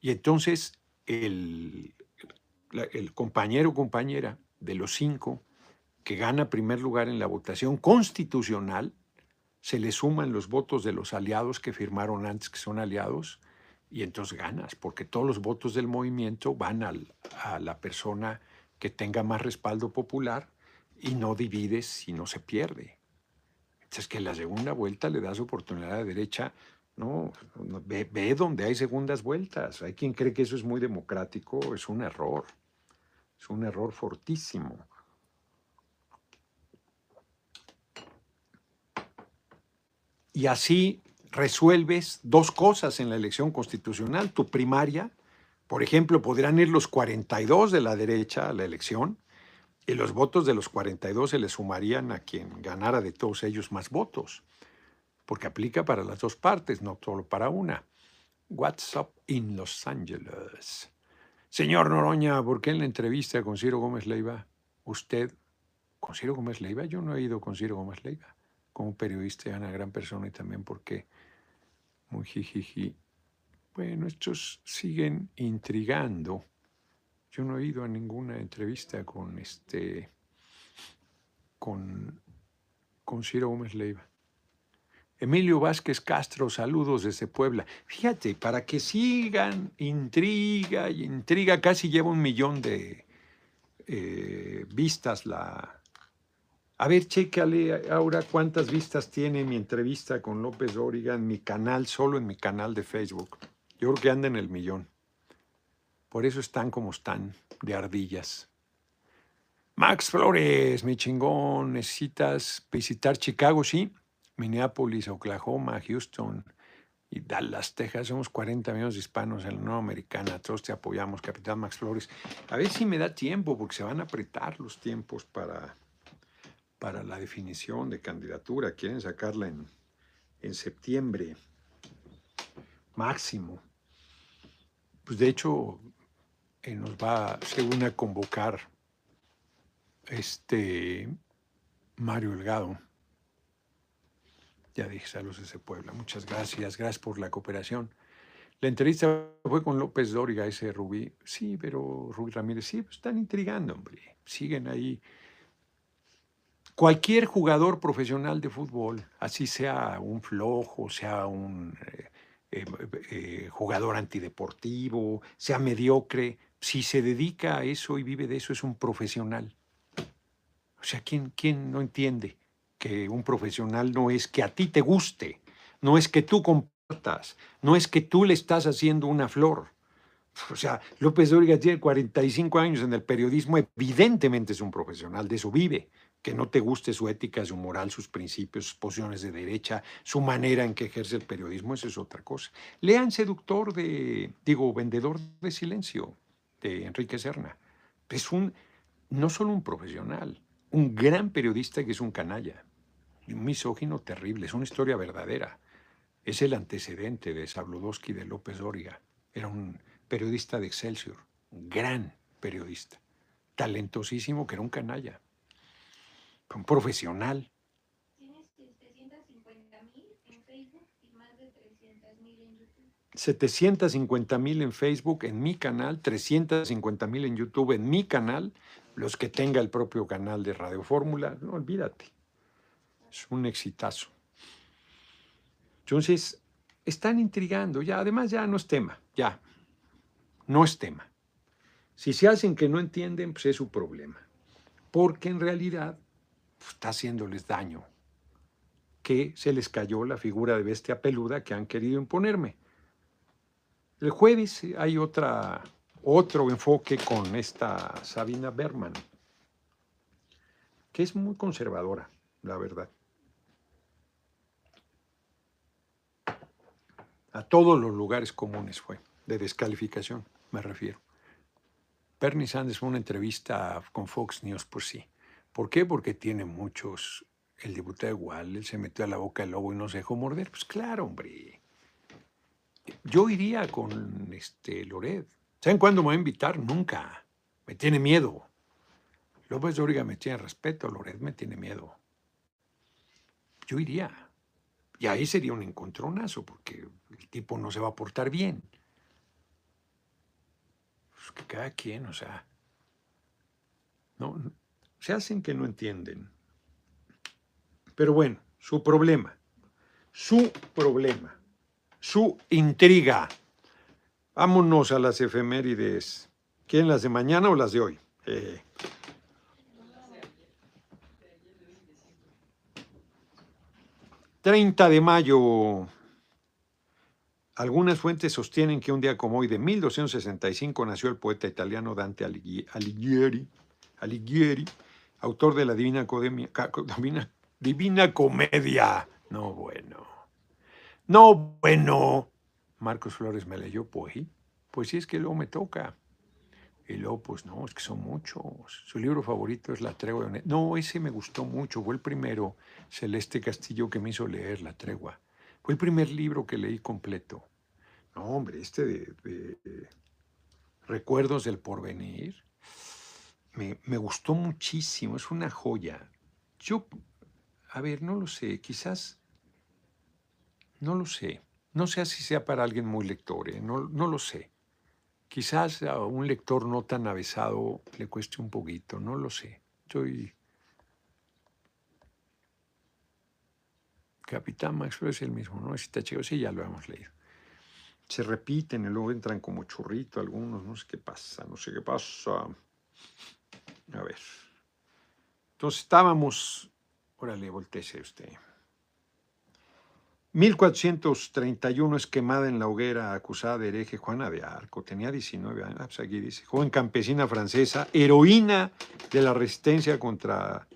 Speaker 1: Y entonces el, el compañero o compañera de los cinco que gana primer lugar en la votación constitucional, se le suman los votos de los aliados que firmaron antes que son aliados y entonces ganas, porque todos los votos del movimiento van a la persona que tenga más respaldo popular y no divides y no se pierde. Entonces que la segunda vuelta le das oportunidad a la derecha, no, ve, ve donde hay segundas vueltas. Hay quien cree que eso es muy democrático, es un error, es un error fortísimo. Y así resuelves dos cosas en la elección constitucional. Tu primaria, por ejemplo, podrían ir los 42 de la derecha a la elección y los votos de los 42 se le sumarían a quien ganara de todos ellos más votos, porque aplica para las dos partes, no solo para una. What's up in Los Angeles? Señor Noroña, ¿por qué en la entrevista con Ciro Gómez Leiva, usted, con Ciro Gómez Leiva, yo no he ido con Ciro Gómez Leiva, como periodista y una gran persona y también porque muy jijiji. Bueno, estos siguen intrigando. Yo no he ido a ninguna entrevista con este con, con Ciro Gómez Leiva. Emilio Vázquez Castro, saludos desde Puebla. Fíjate, para que sigan intriga y intriga, casi lleva un millón de eh, vistas la, a ver, chécale ahora cuántas vistas tiene mi entrevista con López Dóriga en mi canal, solo en mi canal de Facebook. Yo creo que anda en el millón. Por eso están como están, de ardillas. Max Flores, mi chingón, necesitas visitar Chicago, sí. Minneapolis, Oklahoma, Houston y Dallas, Texas. Somos 40 millones de hispanos en la Nueva Americana. Todos te apoyamos, Capitán Max Flores. A ver si me da tiempo, porque se van a apretar los tiempos para para la definición de candidatura. Quieren sacarla en, en septiembre máximo. Pues de hecho, eh, nos va, según a convocar este Mario Delgado. Ya dije saludos ese Puebla. Muchas gracias. Gracias por la cooperación. La entrevista fue con López Dóriga, ese Rubí. Sí, pero Rubí Ramírez, sí, pues están intrigando, hombre. Siguen ahí Cualquier jugador profesional de fútbol, así sea un flojo, sea un eh, eh, eh, jugador antideportivo, sea mediocre, si se dedica a eso y vive de eso, es un profesional. O sea, ¿quién, quién no entiende que un profesional no es que a ti te guste, no es que tú compartas, no es que tú le estás haciendo una flor? O sea, López Dóriga tiene 45 años en el periodismo, evidentemente es un profesional, de eso vive que no te guste su ética, su moral, sus principios, sus posiciones de derecha, su manera en que ejerce el periodismo, eso es otra cosa. Lean Seductor de, digo, Vendedor de Silencio, de Enrique Serna. Es un, no solo un profesional, un gran periodista que es un canalla, un misógino terrible, es una historia verdadera. Es el antecedente de Sabludowski de López Dóriga. Era un periodista de Excelsior, un gran periodista, talentosísimo que era un canalla un profesional. Tienes 750 mil en Facebook y más de 300 mil en YouTube. 750 mil en Facebook, en mi canal, 350 mil en YouTube, en mi canal. los que tenga el propio canal de Radio Fórmula, no olvídate. Es un exitazo. Entonces, están intrigando, ya, además ya no es tema, ya, no es tema. Si se hacen que no entienden, pues es su problema, porque en realidad está haciéndoles daño, que se les cayó la figura de bestia peluda que han querido imponerme. El jueves hay otra, otro enfoque con esta Sabina Berman, que es muy conservadora, la verdad. A todos los lugares comunes fue, de descalificación, me refiero. Bernie Sanders una entrevista con Fox News por sí. ¿Por qué? Porque tiene muchos. El diputado igual, él se metió a la boca del lobo y no se dejó morder. Pues claro, hombre. Yo iría con este Lored. ¿Saben cuándo me va a invitar? Nunca. Me tiene miedo. López Dóriga me tiene respeto, Lored me tiene miedo. Yo iría. Y ahí sería un encontronazo, porque el tipo no se va a portar bien. Pues que cada quien, o sea. No, se hacen que no entienden. Pero bueno, su problema. Su problema su intriga. Vámonos a las efemérides. ¿Quieren las de mañana o las de hoy? 30 eh. de mayo. Algunas fuentes sostienen que un día como hoy de 1265 nació el poeta italiano Dante Alighieri, Alighieri autor de la Divina, Divina, Comedia. No, bueno. No, bueno. Marcos Flores me leyó pues, pues sí es que luego me toca. Y luego, pues no, es que son muchos. Su libro favorito es La Tregua de No, ese me gustó mucho. Fue el primero, Celeste Castillo, que me hizo leer La Tregua. Fue el primer libro que leí completo. No, hombre, este de, Recuerdos del Porvenir me, gustó muchísimo. Es una joya. Yo, a ver, no lo sé, quizás no lo sé. No sé si sea para alguien muy lector, ¿eh? no, no lo sé. Quizás a un lector no tan avesado le cueste un poquito, no lo sé. Soy... Capitán Maxwell es el mismo, ¿no? Está chido, sí, ya lo hemos leído. Se repiten y luego entran como churrito algunos, no sé qué pasa, no sé qué pasa. A ver. Entonces estábamos, órale, volteese usted. 1431 es quemada en la hoguera acusada de hereje Juana de Arco, tenía 19 años, ah, pues aquí dice, joven campesina francesa, heroína de la resistencia contra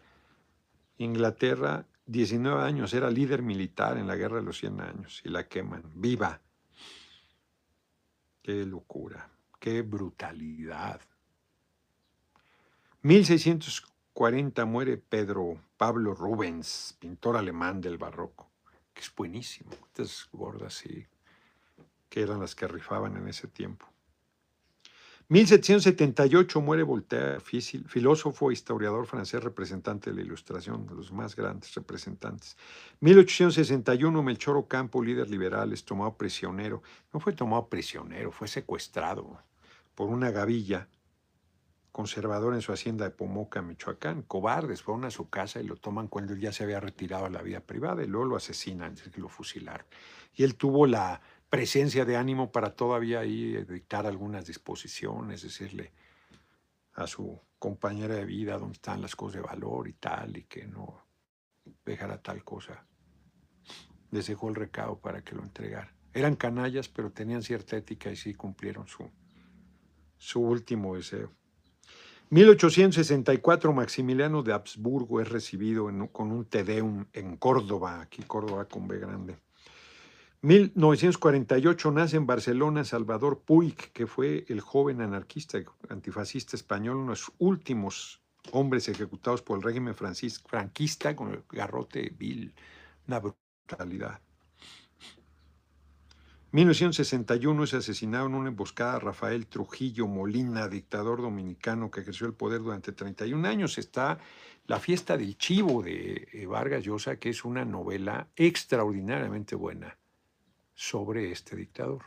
Speaker 1: Inglaterra, 19 años, era líder militar en la guerra de los 100 años y la queman, viva. Qué locura, qué brutalidad. 1640 muere Pedro Pablo Rubens, pintor alemán del barroco que es buenísimo. Estas gordas, sí, que eran las que rifaban en ese tiempo. 1778 muere Voltaire, filósofo e historiador francés, representante de la Ilustración, de los más grandes representantes. 1861 Melchor Ocampo, líder liberal, es tomado prisionero. No fue tomado prisionero, fue secuestrado por una gavilla conservador en su hacienda de Pomoca, Michoacán. Cobardes, fueron a su casa y lo toman cuando él ya se había retirado a la vida privada y luego lo asesinan, que lo fusilaron. Y él tuvo la presencia de ánimo para todavía ahí dictar algunas disposiciones, decirle a su compañera de vida dónde están las cosas de valor y tal, y que no dejara tal cosa. Les dejó el recado para que lo entregara. Eran canallas, pero tenían cierta ética y sí cumplieron su, su último deseo. 1864 Maximiliano de Habsburgo es recibido con un Te Deum en Córdoba, aquí Córdoba con B grande. 1948 nace en Barcelona Salvador Puig, que fue el joven anarquista antifascista español, uno de los últimos hombres ejecutados por el régimen franquista con el garrote vil, una brutalidad. 1961 es asesinado en una emboscada Rafael Trujillo Molina, dictador dominicano que ejerció el poder durante 31 años. Está La fiesta del chivo de eh, Vargas Llosa, que es una novela extraordinariamente buena sobre este dictador.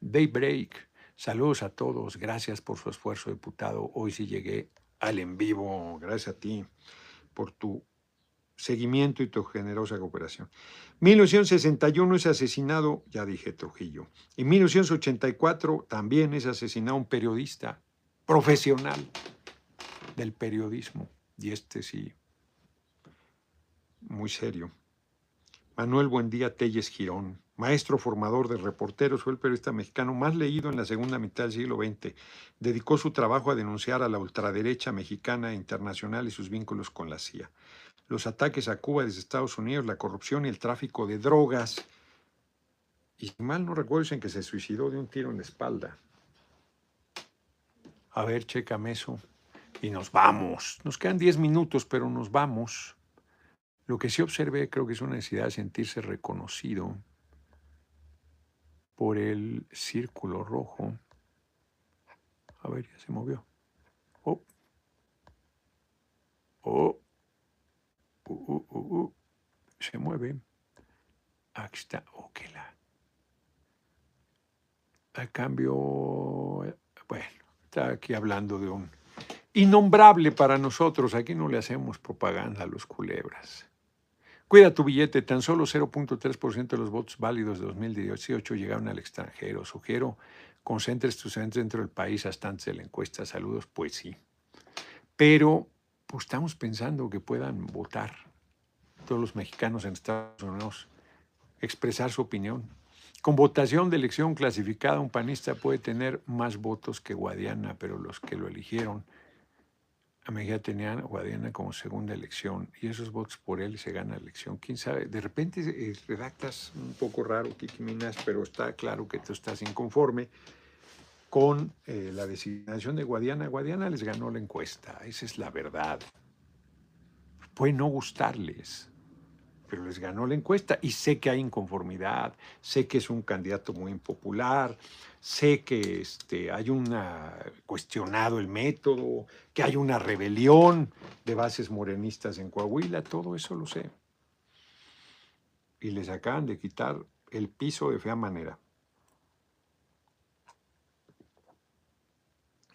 Speaker 1: Daybreak. Saludos a todos. Gracias por su esfuerzo, diputado. Hoy sí llegué al en vivo. Gracias a ti por tu seguimiento y tu generosa cooperación. 1961 es asesinado, ya dije Trujillo. En 1984 también es asesinado un periodista profesional del periodismo. Y este sí, muy serio. Manuel Buendía Telles Girón, maestro formador de reporteros, fue el periodista mexicano más leído en la segunda mitad del siglo XX. Dedicó su trabajo a denunciar a la ultraderecha mexicana e internacional y sus vínculos con la CIA los ataques a Cuba desde Estados Unidos, la corrupción y el tráfico de drogas. Y mal no recuerdo en que se suicidó de un tiro en la espalda. A ver, chécame eso. Y nos vamos. Nos quedan 10 minutos, pero nos vamos. Lo que sí observé creo que es una necesidad de sentirse reconocido por el círculo rojo. A ver, ya se movió. Oh. Oh. Uh, uh, uh, se mueve. Aquí está. Oh, la. A cambio, bueno, está aquí hablando de un innombrable para nosotros. Aquí no le hacemos propaganda a los culebras. Cuida tu billete, tan solo 0.3% de los votos válidos de 2018 llegaron al extranjero. Sugiero concentres tus entes dentro del país hasta antes de la encuesta. Saludos, pues sí. Pero pues estamos pensando que puedan votar todos los mexicanos en Estados Unidos, expresar su opinión. Con votación de elección clasificada, un panista puede tener más votos que Guadiana, pero los que lo eligieron Mejía tenían Guadiana como segunda elección y esos votos por él se gana la elección. ¿Quién sabe? De repente eh, redactas un poco raro, Kiki Minas, pero está claro que tú estás inconforme con eh, la designación de Guadiana. Guadiana les ganó la encuesta, esa es la verdad. Puede no gustarles, pero les ganó la encuesta y sé que hay inconformidad, sé que es un candidato muy impopular, sé que este, hay una cuestionado el método, que hay una rebelión de bases morenistas en Coahuila, todo eso lo sé. Y les acaban de quitar el piso de fea manera.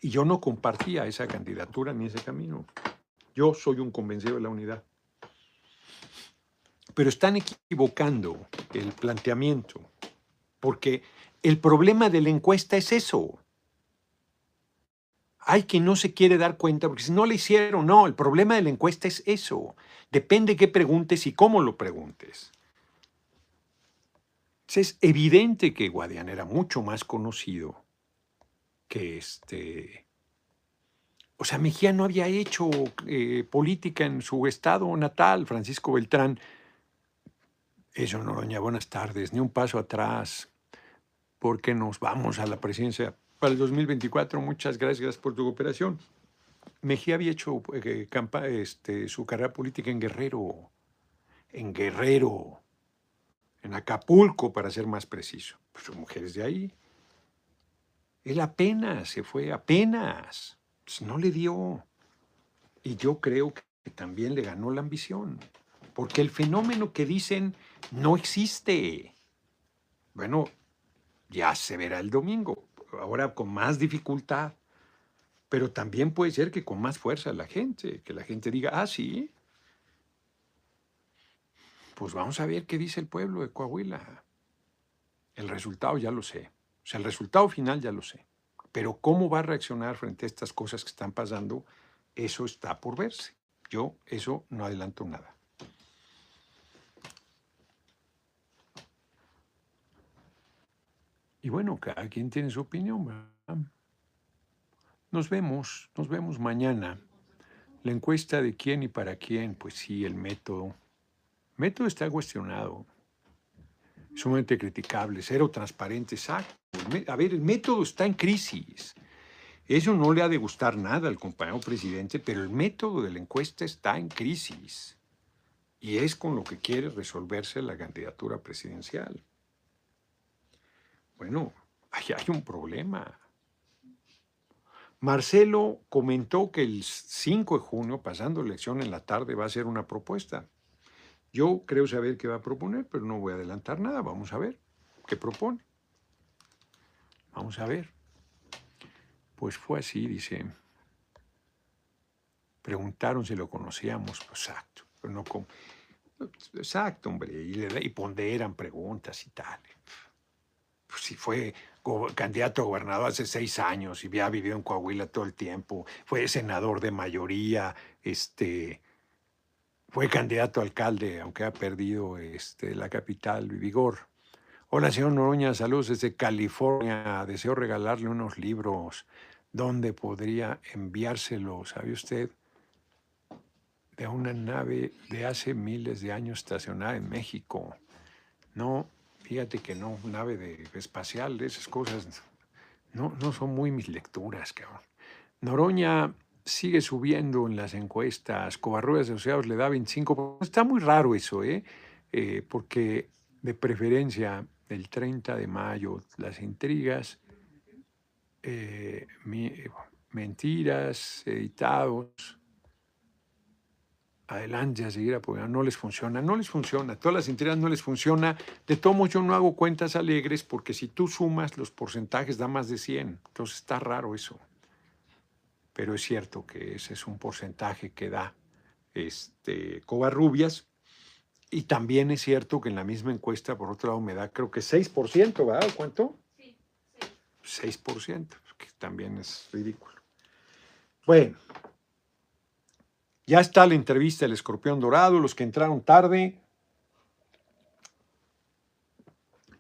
Speaker 1: Y yo no compartía esa candidatura ni ese camino. Yo soy un convencido de la unidad. Pero están equivocando el planteamiento, porque el problema de la encuesta es eso. Hay quien no se quiere dar cuenta, porque si no le hicieron, no, el problema de la encuesta es eso. Depende qué preguntes y cómo lo preguntes. Es evidente que Guadiana era mucho más conocido que este... O sea, Mejía no había hecho eh, política en su estado natal, Francisco Beltrán. Eso, Noroña, buenas tardes, ni un paso atrás, porque nos vamos a la presidencia para el 2024. Muchas gracias por tu cooperación. Mejía había hecho eh, este, su carrera política en Guerrero, en Guerrero, en Acapulco, para ser más preciso. Pues son mujeres de ahí. Él apenas se fue, apenas. Pues no le dio. Y yo creo que también le ganó la ambición. Porque el fenómeno que dicen no existe. Bueno, ya se verá el domingo. Ahora con más dificultad. Pero también puede ser que con más fuerza la gente. Que la gente diga, ah, sí. Pues vamos a ver qué dice el pueblo de Coahuila. El resultado ya lo sé. O sea, el resultado final ya lo sé. Pero cómo va a reaccionar frente a estas cosas que están pasando, eso está por verse. Yo eso no adelanto nada. Y bueno, cada quien tiene su opinión. Nos vemos, nos vemos mañana. La encuesta de quién y para quién, pues sí, el método. El método está cuestionado, sumamente criticable, cero transparente, exacto. A ver, el método está en crisis. Eso no le ha de gustar nada al compañero presidente, pero el método de la encuesta está en crisis. Y es con lo que quiere resolverse la candidatura presidencial. Bueno, hay un problema. Marcelo comentó que el 5 de junio, pasando elección en la tarde, va a hacer una propuesta. Yo creo saber qué va a proponer, pero no voy a adelantar nada. Vamos a ver qué propone. Vamos a ver. Pues fue así, dice. preguntaron si lo conocíamos, exacto, pero no como, exacto, hombre, y ponderan preguntas y tal. Pues fue candidato a gobernador hace seis años y ya vivió en Coahuila todo el tiempo, fue senador de mayoría, este, fue candidato a alcalde, aunque ha perdido este, la capital, Vigor. Hola, señor Noroña, saludos desde California. Deseo regalarle unos libros. ¿Dónde podría enviárselo? ¿Sabe usted? De una nave de hace miles de años estacionada en México. No, fíjate que no, nave espacial, esas cosas no, no son muy mis lecturas, cabrón. Noroña sigue subiendo en las encuestas, Covarrubias Asociados le da 25. Está muy raro eso, ¿eh? ¿eh? porque de preferencia el 30 de mayo, las intrigas, eh, mentiras, editados, adelante a seguir apoyando, no les funciona, no les funciona, todas las intrigas no les funciona. De todo modo, yo no hago cuentas alegres porque si tú sumas los porcentajes da más de 100, entonces está raro eso. Pero es cierto que ese es un porcentaje que da este, Covarrubias, y también es cierto que en la misma encuesta, por otro lado, me da creo que 6%, ¿verdad? ¿Cuánto? Sí, 6%, que también es ridículo. Bueno, ya está la entrevista del escorpión dorado, los que entraron tarde.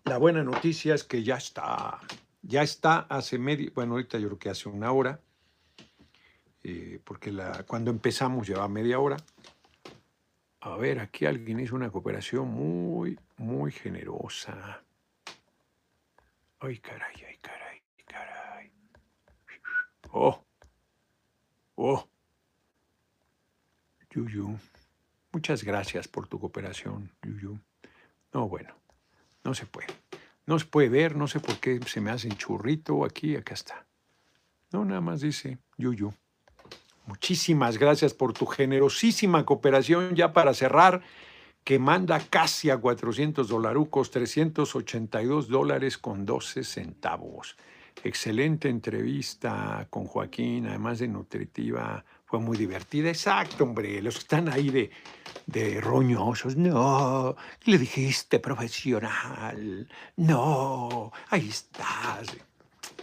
Speaker 1: La buena noticia es que ya está, ya está hace medio, bueno, ahorita yo creo que hace una hora, eh, porque cuando empezamos llevaba media hora. A ver, aquí alguien hizo una cooperación muy, muy generosa. Ay, caray, ay, caray, caray. Oh, oh. Yuyu, muchas gracias por tu cooperación, Yuyu. No, bueno, no se puede. No se puede ver, no sé por qué se me hace churrito aquí, acá está. No, nada más dice Yuyu. Muchísimas gracias por tu generosísima cooperación ya para cerrar, que manda casi a 400 dolarucos, 382 dólares con 12 centavos. Excelente entrevista con Joaquín, además de nutritiva, fue muy divertida. Exacto, hombre, los que están ahí de, de roñosos, no, le dijiste profesional, no, ahí estás.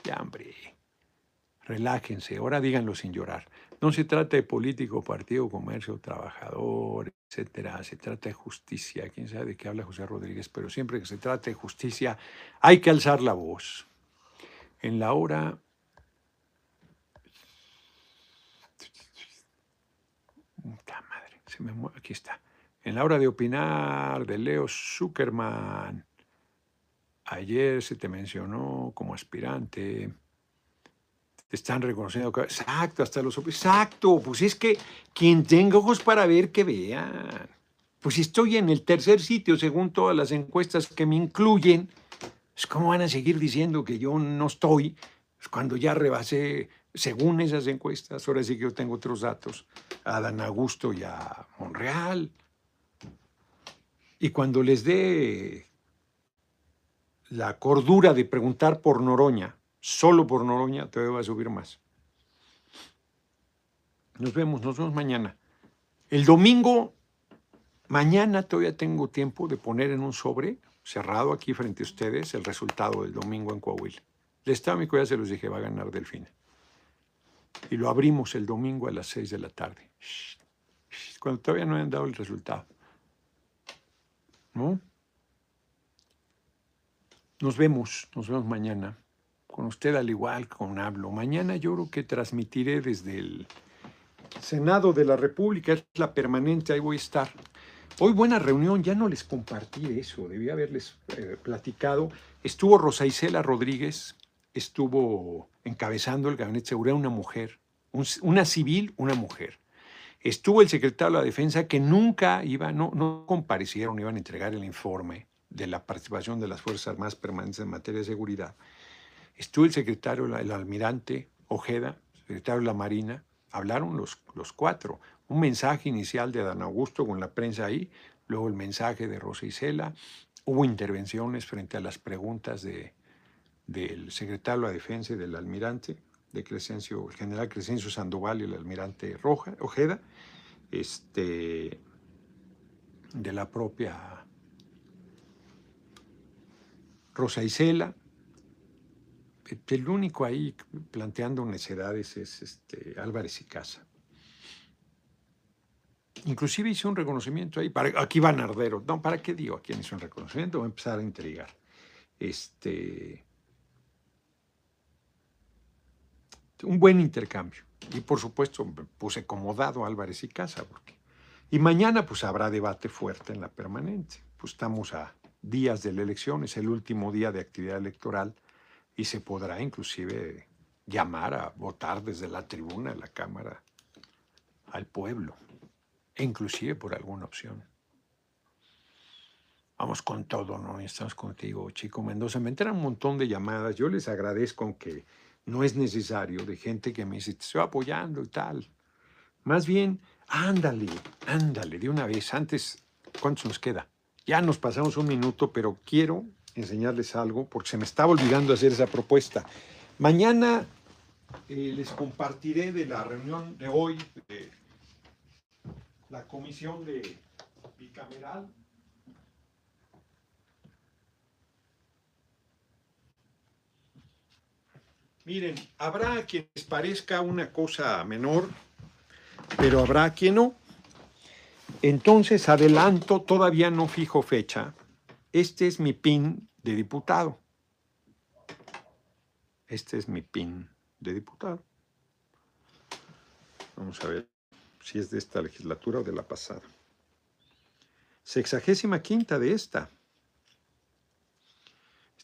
Speaker 1: Ya, hombre, relájense, ahora díganlo sin llorar. No se trata de político, partido, comercio, trabajador, etcétera. Se trata de justicia. Quién sabe de qué habla José Rodríguez, pero siempre que se trate de justicia hay que alzar la voz. En la hora madre, se me aquí está. En la hora de opinar de Leo Zuckerman. Ayer se te mencionó como aspirante están reconociendo exacto, hasta los exacto, pues es que quien tenga ojos para ver, que vean. Pues estoy en el tercer sitio, según todas las encuestas que me incluyen, pues ¿cómo van a seguir diciendo que yo no estoy? Pues cuando ya rebasé, según esas encuestas, ahora sí que yo tengo otros datos, a Dan Augusto y a Monreal. Y cuando les dé la cordura de preguntar por Noroña, solo por Noroña todavía va a subir más. Nos vemos, nos vemos mañana. El domingo, mañana todavía tengo tiempo de poner en un sobre cerrado aquí frente a ustedes el resultado del domingo en Coahuila. El Estado ya se los dije, va a ganar Delfín. Y lo abrimos el domingo a las seis de la tarde. Cuando todavía no hayan dado el resultado. ¿No? Nos vemos, nos vemos mañana con usted al igual con hablo. Mañana yo creo que transmitiré desde el Senado de la República, es la permanente, ahí voy a estar. Hoy buena reunión, ya no les compartí eso, debía haberles eh, platicado. Estuvo Rosa Isela Rodríguez, estuvo encabezando el gabinete de seguridad una mujer, una civil, una mujer. Estuvo el secretario de la Defensa que nunca iba, no, no comparecieron, iban a entregar el informe de la participación de las Fuerzas Armadas permanentes en materia de seguridad. Estuvo el secretario, el almirante Ojeda, secretario de la Marina, hablaron los, los cuatro. Un mensaje inicial de Dan Augusto con la prensa ahí, luego el mensaje de Rosa Isela, hubo intervenciones frente a las preguntas de, del secretario de Defensa y del almirante, de Crescencio, el general Crescencio Sandoval y el almirante Roja, Ojeda, este, de la propia Rosa Isela. El único ahí planteando necedades es este, Álvarez y Casa. Inclusive hice un reconocimiento ahí. Para, aquí va Nardero. No, ¿para qué digo a quién hizo un reconocimiento? Voy a empezar a intrigar. Este, un buen intercambio. Y por supuesto puse acomodado Álvarez y Casa. Porque, y mañana pues habrá debate fuerte en la permanente. Pues estamos a días de la elección, es el último día de actividad electoral y se podrá inclusive llamar a votar desde la tribuna de la Cámara al pueblo, e inclusive por alguna opción. Vamos con todo, ¿no? Estamos contigo, Chico Mendoza. Me enteran un montón de llamadas. Yo les agradezco que no es necesario de gente que me dice, te estoy apoyando y tal. Más bien, ándale, ándale, de una vez. Antes, ¿cuántos nos queda? Ya nos pasamos un minuto, pero quiero enseñarles algo porque se me estaba olvidando hacer esa propuesta. Mañana eh, les compartiré de la reunión de hoy de la comisión de bicameral Miren, habrá quien les parezca una cosa menor, pero habrá quien no. Entonces, adelanto, todavía no fijo fecha. Este es mi PIN de diputado. Este es mi PIN de diputado. Vamos a ver si es de esta legislatura o de la pasada. Sexagésima quinta de esta.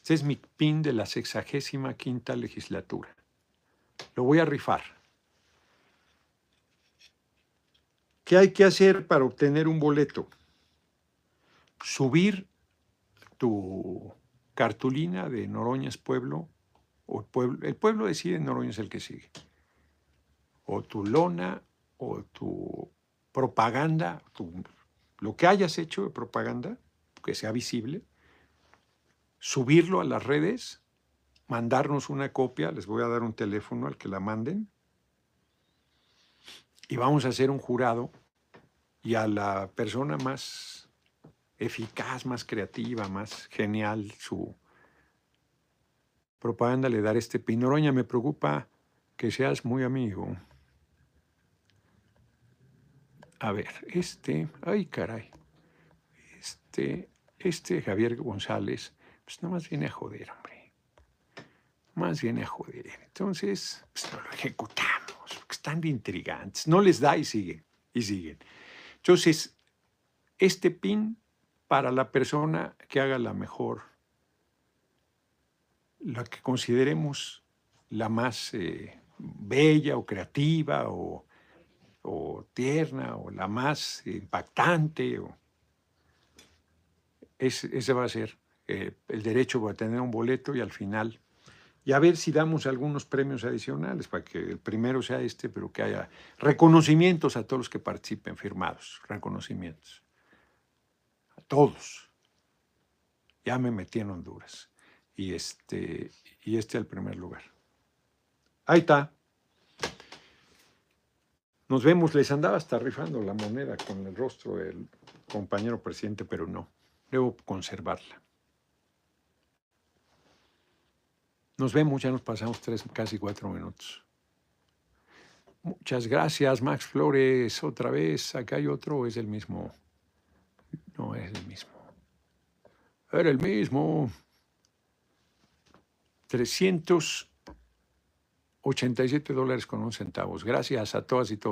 Speaker 1: Este es mi pin de la sexagésima quinta legislatura. Lo voy a rifar. ¿Qué hay que hacer para obtener un boleto? Subir tu cartulina de Noroñas Pueblo, o el pueblo, el pueblo decide Noroña es el que sigue, o tu lona, o tu propaganda, lo que hayas hecho de propaganda, que sea visible, subirlo a las redes, mandarnos una copia, les voy a dar un teléfono al que la manden, y vamos a hacer un jurado y a la persona más eficaz, más creativa, más genial, su propaganda le dar este pinoroña. Me preocupa que seas muy amigo. A ver, este, ay caray, este, este Javier González pues nada más viene a joder, hombre. Más viene a joder. Entonces, pues no lo ejecutamos, están intrigantes. No les da y siguen, y siguen. Entonces, este pin para la persona que haga la mejor, la que consideremos la más eh, bella o creativa o, tierna o la más impactante. O, ese va a ser eh, el derecho a tener un boleto y al final, y a ver si damos algunos premios adicionales para que el primero sea este, pero que haya reconocimientos a todos los que participen, firmados, reconocimientos. A todos. Ya me metí en Honduras. Y este, y este el primer lugar. Ahí está. Nos vemos, les andaba hasta rifando la moneda con el rostro del compañero presidente, pero no, debo conservarla. Nos vemos, ya nos pasamos tres, casi cuatro minutos. Muchas gracias, Max Flores. Otra vez, acá hay otro, es el mismo. No es el mismo. Era el mismo. 387 dólares con un centavos. Gracias a todas y todos.